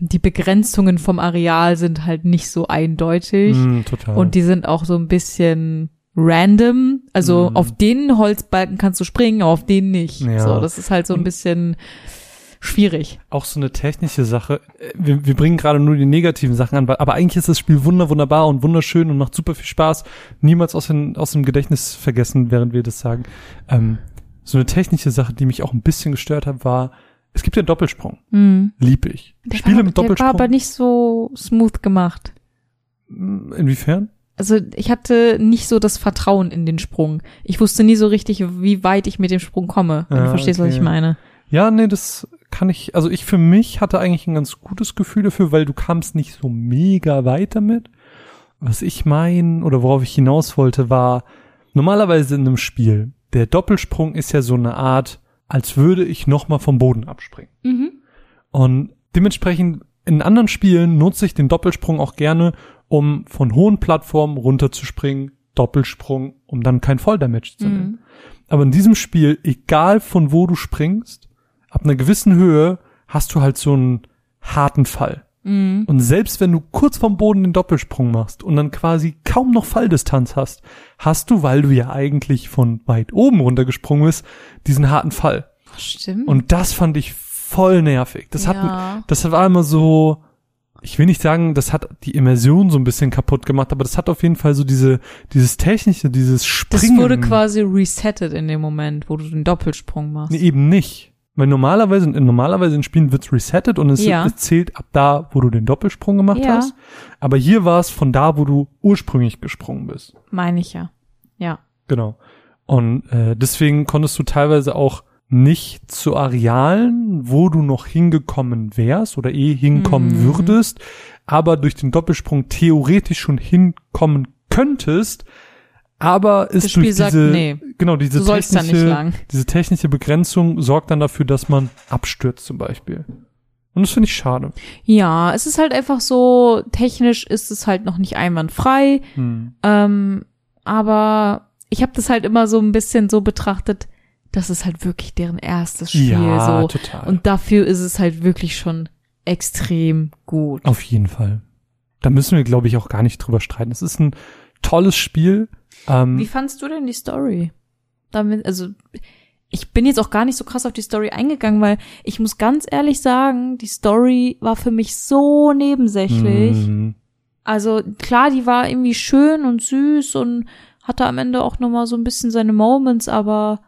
die Begrenzungen vom Areal sind halt nicht so eindeutig. Mhm, total. Und die sind auch so ein bisschen random. Also Mhm. auf den Holzbalken kannst du springen, auf den nicht. Ja. So, das ist halt so ein bisschen schwierig. auch so eine technische Sache. Äh, Wir, wir bringen gerade nur die negativen Sachen an, aber eigentlich ist das Spiel wunder, wunderbar und wunderschön und macht super viel Spaß. Niemals aus, den, aus dem Gedächtnis vergessen, während wir das sagen. Ähm, so eine technische Sache, die mich auch ein bisschen gestört hat, war, es gibt einen Doppelsprung. Mhm. Lieb ich. Der, Spiele war, mit der war Doppelsprung. aber nicht so smooth gemacht. Inwiefern? Also ich hatte nicht so das Vertrauen in den Sprung. Ich wusste nie so richtig, wie weit ich mit dem Sprung komme. Wenn Ah, du verstehst, was okay. ich meine. Ja, nee, das kann ich, also ich für mich hatte eigentlich ein ganz gutes Gefühl dafür, weil du kamst nicht so mega weit damit. Was ich meine oder worauf ich hinaus wollte, war normalerweise in einem Spiel, der Doppelsprung ist ja so eine Art, als würde ich nochmal vom Boden abspringen. Mhm. Und dementsprechend in anderen Spielen nutze ich den Doppelsprung auch gerne, um von hohen Plattformen runterzuspringen, Doppelsprung, um dann kein Volldamage zu nehmen. Mhm. Aber in diesem Spiel, egal von wo du springst, ab einer gewissen Höhe hast du halt so einen harten Fall. Mhm. Und selbst wenn du kurz vom Boden den Doppelsprung machst und dann quasi kaum noch Falldistanz hast, hast du, weil du ja eigentlich von weit oben runtergesprungen bist, diesen harten Fall. Stimmt. Und das fand ich voll nervig. Das hat, ja. das war immer so, ich will nicht sagen, das hat die Immersion so ein bisschen kaputt gemacht, aber das hat auf jeden Fall so diese, dieses technische, dieses Das Springen. wurde quasi resettet in dem Moment, wo du den Doppelsprung machst. Nee, eben nicht. Weil normalerweise, normalerweise in Spielen wird's resettet und es, Ja. es zählt ab da, wo du den Doppelsprung gemacht Ja. hast. Aber hier war es von da, wo du ursprünglich gesprungen bist. Meine ich ja. Ja. Genau. Und äh, deswegen konntest du teilweise auch nicht zu Arealen, wo du noch hingekommen wärst oder eh hinkommen Mhm. würdest, aber durch den Doppelsprung theoretisch schon hinkommen könntest, aber ist Das Spiel durch sagt, diese nee, genau diese technische lang. diese technische Begrenzung sorgt dann dafür, dass man abstürzt zum Beispiel. Und das finde ich schade. Ja, es ist halt einfach so, technisch ist es halt noch nicht einwandfrei. Hm. Ähm, aber ich habe das halt immer so ein bisschen so betrachtet, das ist halt wirklich deren erstes Spiel. Ja, so. total. Und dafür ist es halt wirklich schon extrem gut. Auf jeden Fall. Da müssen wir, glaube ich, auch gar nicht drüber streiten. Es ist ein tolles Spiel. Ähm, Wie fandst du denn die Story? Damit, also ich bin jetzt auch gar nicht so krass auf die Story eingegangen, weil ich muss ganz ehrlich sagen, die Story war für mich so nebensächlich. hm, Also klar, die war irgendwie schön und süß und hatte am Ende auch noch mal so ein bisschen seine Moments, aber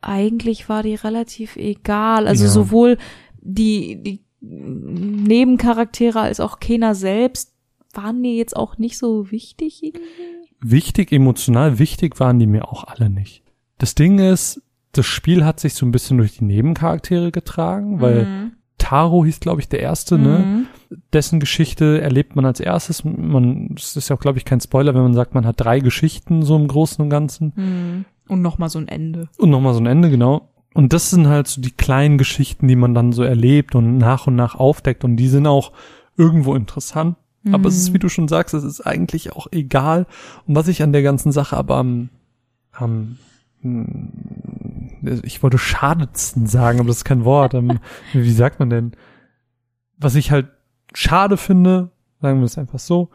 eigentlich war die relativ egal. Also Ja. sowohl die die Nebencharaktere als auch Kena selbst waren mir jetzt auch nicht so wichtig irgendwie. Wichtig, emotional wichtig waren die mir auch alle nicht. Das Ding ist, das Spiel hat sich so ein bisschen durch die Nebencharaktere getragen, weil Mhm. Taro hieß, glaube ich, der erste, ne? Mhm. Dessen Geschichte erlebt man als erstes. Man, das ist ja auch, glaube ich, kein Spoiler, wenn man sagt, man hat drei Geschichten so im Großen und Ganzen. Mhm. Und noch mal so ein Ende. Und nochmal so ein Ende, genau. Und das sind halt so die kleinen Geschichten, die man dann so erlebt und nach und nach aufdeckt. Und die sind auch irgendwo interessant. Aber es ist, wie du schon sagst, es ist eigentlich auch egal. Und was ich an der ganzen Sache aber am, am hm, ich wollte schadetsten sagen, aber das ist kein Wort. Am, wie sagt man denn? Was ich halt schade finde, sagen wir es einfach so,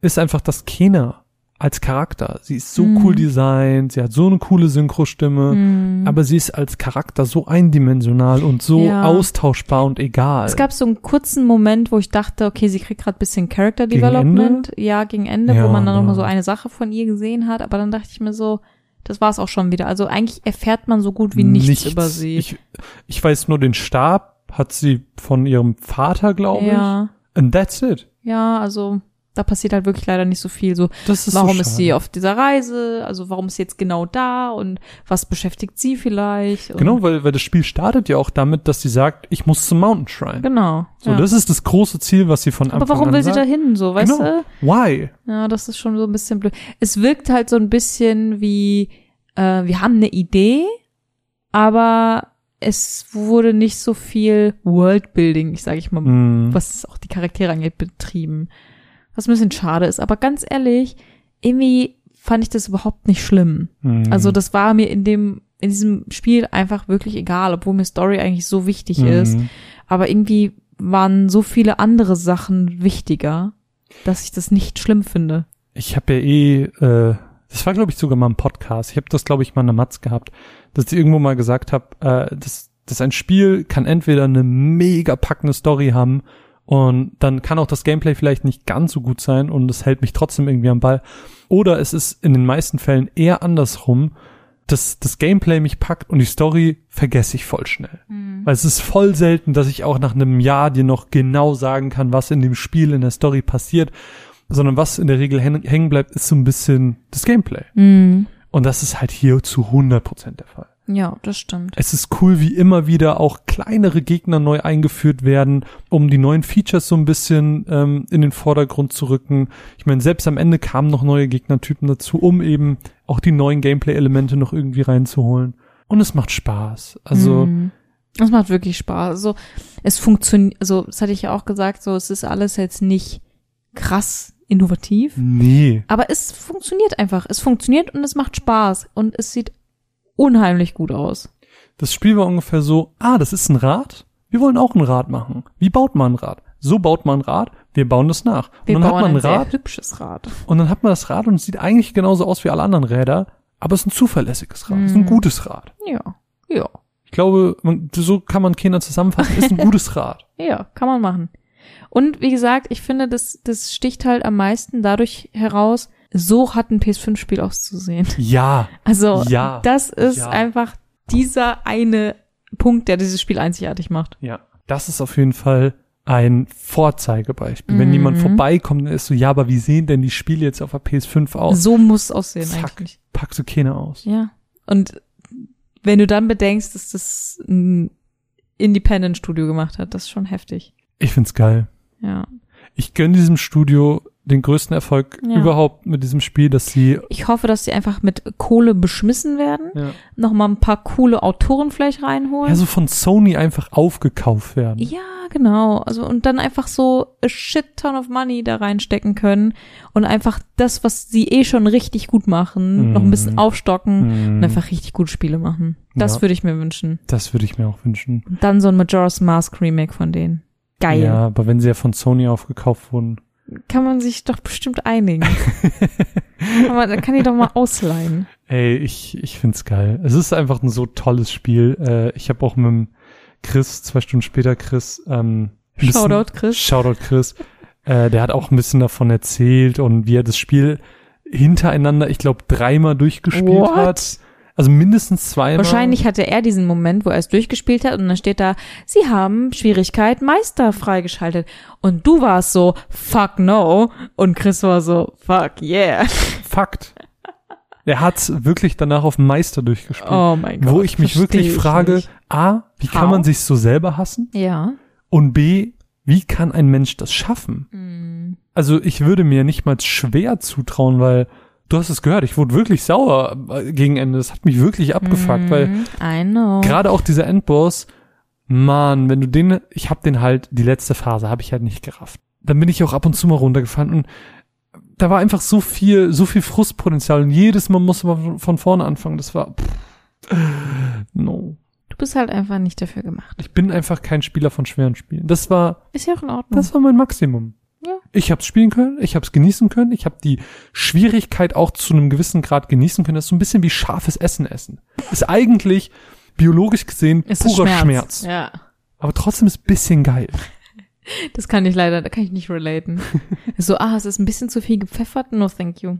ist einfach, dass Kena als Charakter, sie ist so Mhm. cool designt, sie hat so eine coole Synchrostimme, Mhm. aber sie ist als Charakter so eindimensional und so Ja. austauschbar und egal. Es gab so einen kurzen Moment, wo ich dachte, okay, sie kriegt gerade bisschen Character Gegen Development. Ja, gegen Ende, Ja, wo man dann aber- noch mal so eine Sache von ihr gesehen hat. Aber dann dachte ich mir so, das war's auch schon wieder. Also eigentlich erfährt man so gut wie nichts, über sie. Ich, ich weiß nur, den Stab hat sie von ihrem Vater, glaube ja, ich. And that's it. ja, also da passiert halt wirklich leider nicht so viel. So, Das ist warum so ist sie auf dieser Reise? Also warum ist sie jetzt genau da? Und was beschäftigt sie vielleicht? Und, Genau, weil, weil das Spiel startet ja auch damit, dass sie sagt, ich muss zum Mountain Shrine. Genau. So, ja. das ist das große Ziel, was sie von Aber Anfang warum an will sie da sagt. hin? So, weißt Genau. du? Why? Ja, das ist schon so ein bisschen blöd. Es wirkt halt so ein bisschen wie, äh, wir haben eine Idee, aber es wurde nicht so viel Worldbuilding, ich sage ich mal, Hm. was auch die Charaktere angeht, betrieben. Was ein bisschen schade ist. Aber ganz ehrlich, irgendwie fand ich das überhaupt nicht schlimm. Hm. Also das war mir in dem, in diesem Spiel einfach wirklich egal, obwohl mir Story eigentlich so wichtig Hm. ist. Aber irgendwie waren so viele andere Sachen wichtiger, dass ich das nicht schlimm finde. Ich habe ja eh, äh, das war glaube ich sogar mal im Podcast. Ich habe das glaube ich mal in der Matz gehabt, dass ich irgendwo mal gesagt habe, äh, dass, dass ein Spiel kann entweder eine mega packende Story haben und dann kann auch das Gameplay vielleicht nicht ganz so gut sein und es hält mich trotzdem irgendwie am Ball. Oder es ist in den meisten Fällen eher andersrum, dass das Gameplay mich packt und die Story vergesse ich voll schnell. Weil es ist voll selten, dass ich auch nach einem Jahr dir noch genau sagen kann, was in dem Spiel, in der Story passiert, sondern was in der Regel hängen hängen bleibt, ist so ein bisschen das Gameplay. Mhm. Und das ist halt hier zu 100% der Fall. Ja, das stimmt. Es ist cool, wie immer wieder auch kleinere Gegner neu eingeführt werden, um die neuen Features so ein bisschen ähm, in den Vordergrund zu rücken. Ich meine, selbst am Ende kamen noch neue Gegnertypen dazu, um eben auch die neuen Gameplay-Elemente noch irgendwie reinzuholen. Und es macht Spaß. Also, Mhm. Es macht wirklich Spaß. Also es funktioniert, also das hatte ich ja auch gesagt, so es ist alles jetzt nicht krass innovativ, nee. aber es funktioniert einfach. Es funktioniert und es macht Spaß und es sieht unheimlich gut aus. Das Spiel war ungefähr so, ah, das ist ein Rad. Wir wollen auch ein Rad machen. Wie baut man ein Rad? So baut man ein Rad. Wir bauen das nach. Wir und dann bauen hat man ein ein Rad hübsches Rad. und dann hat man das Rad und es sieht eigentlich genauso aus wie alle anderen Räder, aber es ist ein zuverlässiges Rad. Es ist ein Mhm. gutes Rad. Ja, ja, Ich glaube, man, so kann man Kinder zusammenfassen, ist ein gutes Rad. ja, kann man machen. Und wie gesagt, ich finde, das, das sticht halt am meisten dadurch heraus, so hat ein PS5-Spiel auszusehen. Ja, Also Ja, das ist ja. einfach dieser eine Punkt, der dieses Spiel einzigartig macht. Ja. Das ist auf jeden Fall ein Vorzeigebeispiel. Wenn Mhm. jemand vorbeikommt, dann ist so, ja, aber wie sehen denn die Spiele jetzt auf der PS5 aus? So muss es aussehen Zack. eigentlich. Packst du keine aus. Ja. Und wenn du dann bedenkst, dass das ein Independent-Studio gemacht hat, das ist schon heftig. Ich find's geil. Ja. Ich gönn diesem Studio den größten Erfolg Ja. überhaupt mit diesem Spiel, dass sie Ich hoffe, dass sie einfach mit Kohle beschmissen werden, ja, nochmal ein paar coole Autoren vielleicht reinholen. ja so von Sony einfach aufgekauft werden. Ja, genau. Also und dann einfach so a shit ton of money da reinstecken können und einfach das, was sie eh schon richtig gut machen, Mhm. noch ein bisschen aufstocken Mm, und einfach richtig gute Spiele machen. Das Ja. würde ich mir wünschen. das würde ich mir auch wünschen. Und dann so ein Majora's Mask Remake von denen. Geil. Ja, aber wenn sie ja von Sony aufgekauft wurden. Kann man sich doch bestimmt einigen. kann man, dann kann die doch mal ausleihen. Ey, ich, ich find's geil. Es ist einfach ein so tolles Spiel. Äh, ich habe auch mit dem Chris, zwei Stunden später Chris, ähm, bisschen- Shoutout, Chris. Shoutout Chris. Äh, der hat auch ein bisschen davon erzählt und wie er das Spiel hintereinander, ich glaube, dreimal durchgespielt What? hat. Also mindestens zweimal. Wahrscheinlich hatte er diesen Moment, wo er es durchgespielt hat und dann steht da, sie haben Schwierigkeit Meister freigeschaltet. Und du warst so, fuck no. Und Chris war so, fuck yeah. Fakt. Er hat wirklich danach auf Meister durchgespielt. Oh mein Gott. wo ich mich wirklich ich frage, nicht. A, wie kann How? man sich so selber hassen? Ja. Und B, wie kann ein Mensch das schaffen? Mm. Also ich würde mir nicht mal schwer zutrauen, weil du hast es gehört, ich wurde wirklich sauer äh, gegen Ende. Das hat mich wirklich abgefuckt, weil Mm, I know. gerade auch dieser Endboss, Mann, wenn du den, ich hab den halt, die letzte Phase habe ich halt nicht gerafft. Dann bin ich auch ab und zu mal runtergefallen und da war einfach so viel, so viel Frustpotenzial und jedes Mal musste man von vorne anfangen. Das war, pff, no. Du bist halt einfach nicht dafür gemacht. Ich bin einfach kein Spieler von schweren Spielen. Das war, Ist ja auch in Ordnung. das war mein Maximum. Ich habe spielen können, ich habe es genießen können, ich habe die Schwierigkeit auch zu einem gewissen Grad genießen können. Das ist so ein bisschen wie scharfes Essen essen. Ist eigentlich biologisch gesehen Es ist purer Schmerz. Ja. Aber trotzdem ist ein bisschen geil. Das kann ich leider, da kann ich nicht relaten. so, ah, es ist ein bisschen zu viel gepfeffert. No, thank you.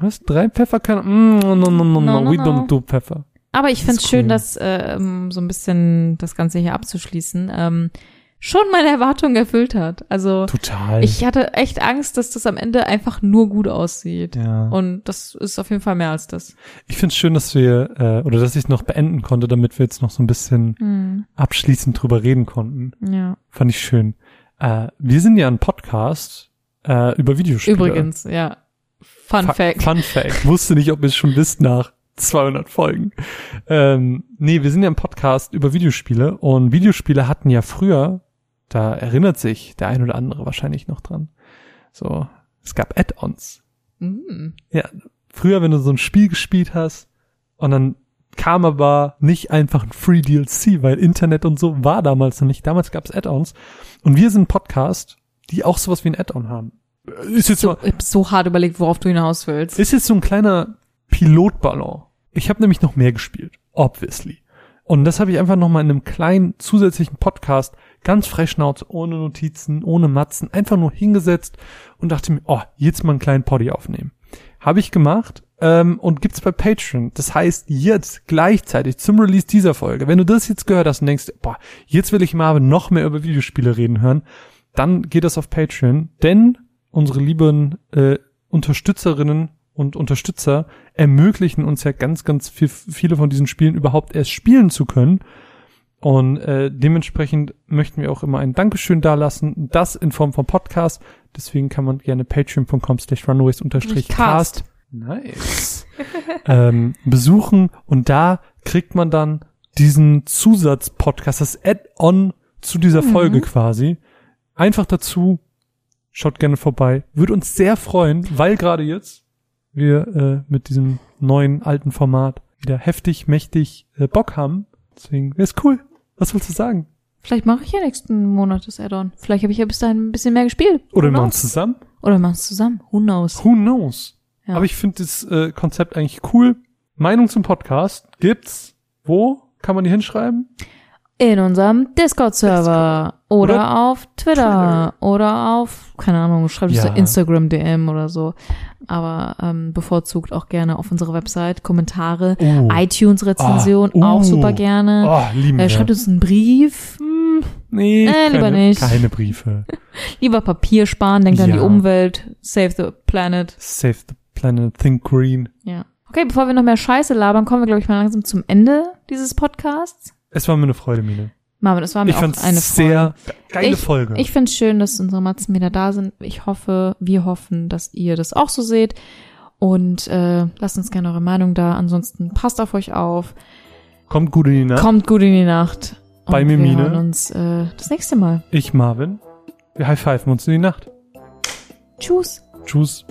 Was? Drei Pfeffer kann. Mm, no, no, no, no, No, no, we no. don't do Pfeffer. Aber ich Das find's ist schön, cool. dass ähm, so ein bisschen das Ganze hier abzuschließen, ähm, schon meine Erwartungen erfüllt hat. Also Total. ich hatte echt Angst, dass das am Ende einfach nur gut aussieht. ja. Und das ist auf jeden Fall mehr als das. ich finde es schön, dass wir, äh, oder dass ich noch beenden konnte, damit wir jetzt noch so ein bisschen Hm, abschließend drüber reden konnten. ja. Fand ich schön. Äh, wir sind ja ein Podcast äh, über Videospiele. Übrigens, ja. Fun Fa- Fact. Fun Fact. Wusste nicht, ob ihr es schon wisst nach 200 Folgen. Ähm, nee, wir sind ja ein Podcast über Videospiele und Videospiele hatten ja früher, da erinnert sich der ein oder andere wahrscheinlich noch dran. So, es gab Add-ons. Mm. Ja, früher, wenn du so ein Spiel gespielt hast und dann kam aber nicht einfach ein Free DLC, weil Internet und so war damals noch nicht. Damals gab es Add-ons und wir sind Podcast, die auch sowas wie ein Add-on haben. Ist jetzt mal, So, ich hab so hart überlegt, worauf du hinaus willst. ist jetzt so ein kleiner Pilotballon. Ich habe nämlich noch mehr gespielt, obviously. Und das habe ich einfach noch mal in einem kleinen zusätzlichen Podcast, ganz frei Schnauze, ohne Notizen, ohne Matzen, einfach nur hingesetzt und dachte mir, oh, jetzt mal einen kleinen Poddy aufnehmen. Habe ich gemacht ähm, und gibt's bei Patreon. Das heißt, jetzt gleichzeitig zum Release dieser Folge, wenn du das jetzt gehört hast und denkst, boah, jetzt will ich mal noch mehr über Videospiele reden hören, dann geht das auf Patreon, denn unsere lieben äh, Unterstützerinnen und Unterstützer ermöglichen uns ja ganz, ganz viel, viele von diesen Spielen überhaupt erst spielen zu können. Und äh, dementsprechend möchten wir auch immer ein Dankeschön dalassen, das in Form von Podcast. Deswegen kann man gerne patreon.com slash runaways unterstrich cast nice ähm, besuchen und da kriegt man dann diesen Zusatzpodcast, das Add-on zu dieser Mhm. Folge quasi. Einfach dazu, schaut gerne vorbei. Würde uns sehr freuen, weil gerade jetzt wir äh, mit diesem neuen alten Format wieder heftig, mächtig äh, Bock haben. Deswegen wäre es cool. Was willst du sagen? Vielleicht mache ich ja nächsten Monat das Add-on. Vielleicht habe ich ja bis dahin ein bisschen mehr gespielt. Oder wir machen es zusammen? Oder wir machen es zusammen. Who knows? Who knows? Ja. Aber ich finde das äh, Konzept eigentlich cool. Meinung zum Podcast gibt's. Wo kann man die hinschreiben? In unserem Discord-Server oder, Oder auf Twitter, oder auf, keine Ahnung, schreib es Ja. Instagram-DM oder so. Aber ähm, bevorzugt auch gerne auf unserer Website Kommentare, Oh. iTunes-Rezension, Ah, auch uh. super gerne. Oh, lieben Äh, schreibt uns einen Brief, Hm, nee, Äh, lieber keine, nicht. keine Briefe. lieber Papier sparen, denkt an Ja. die Umwelt, save the planet. Save the planet, think green. Ja. Okay, bevor wir noch mehr Scheiße labern, kommen wir, glaube ich, mal langsam zum Ende dieses Podcasts. Es war mir eine Freude, Mine. Marvin, es war mir Ich auch eine Freude. sehr geile Ich- Folge. Ich finde es schön, dass unsere Matzen wieder da sind. Ich hoffe, wir hoffen, dass ihr das auch so seht. Und äh, lasst uns gerne eure Meinung da. Ansonsten passt auf euch auf. Kommt gut in die Nacht. Kommt gut in die Nacht. Bei und mir, wir Mine. hören uns äh, das nächste Mal. Ich, Marvin. Wir high-pfeifen uns in die Nacht. Tschüss. Tschüss.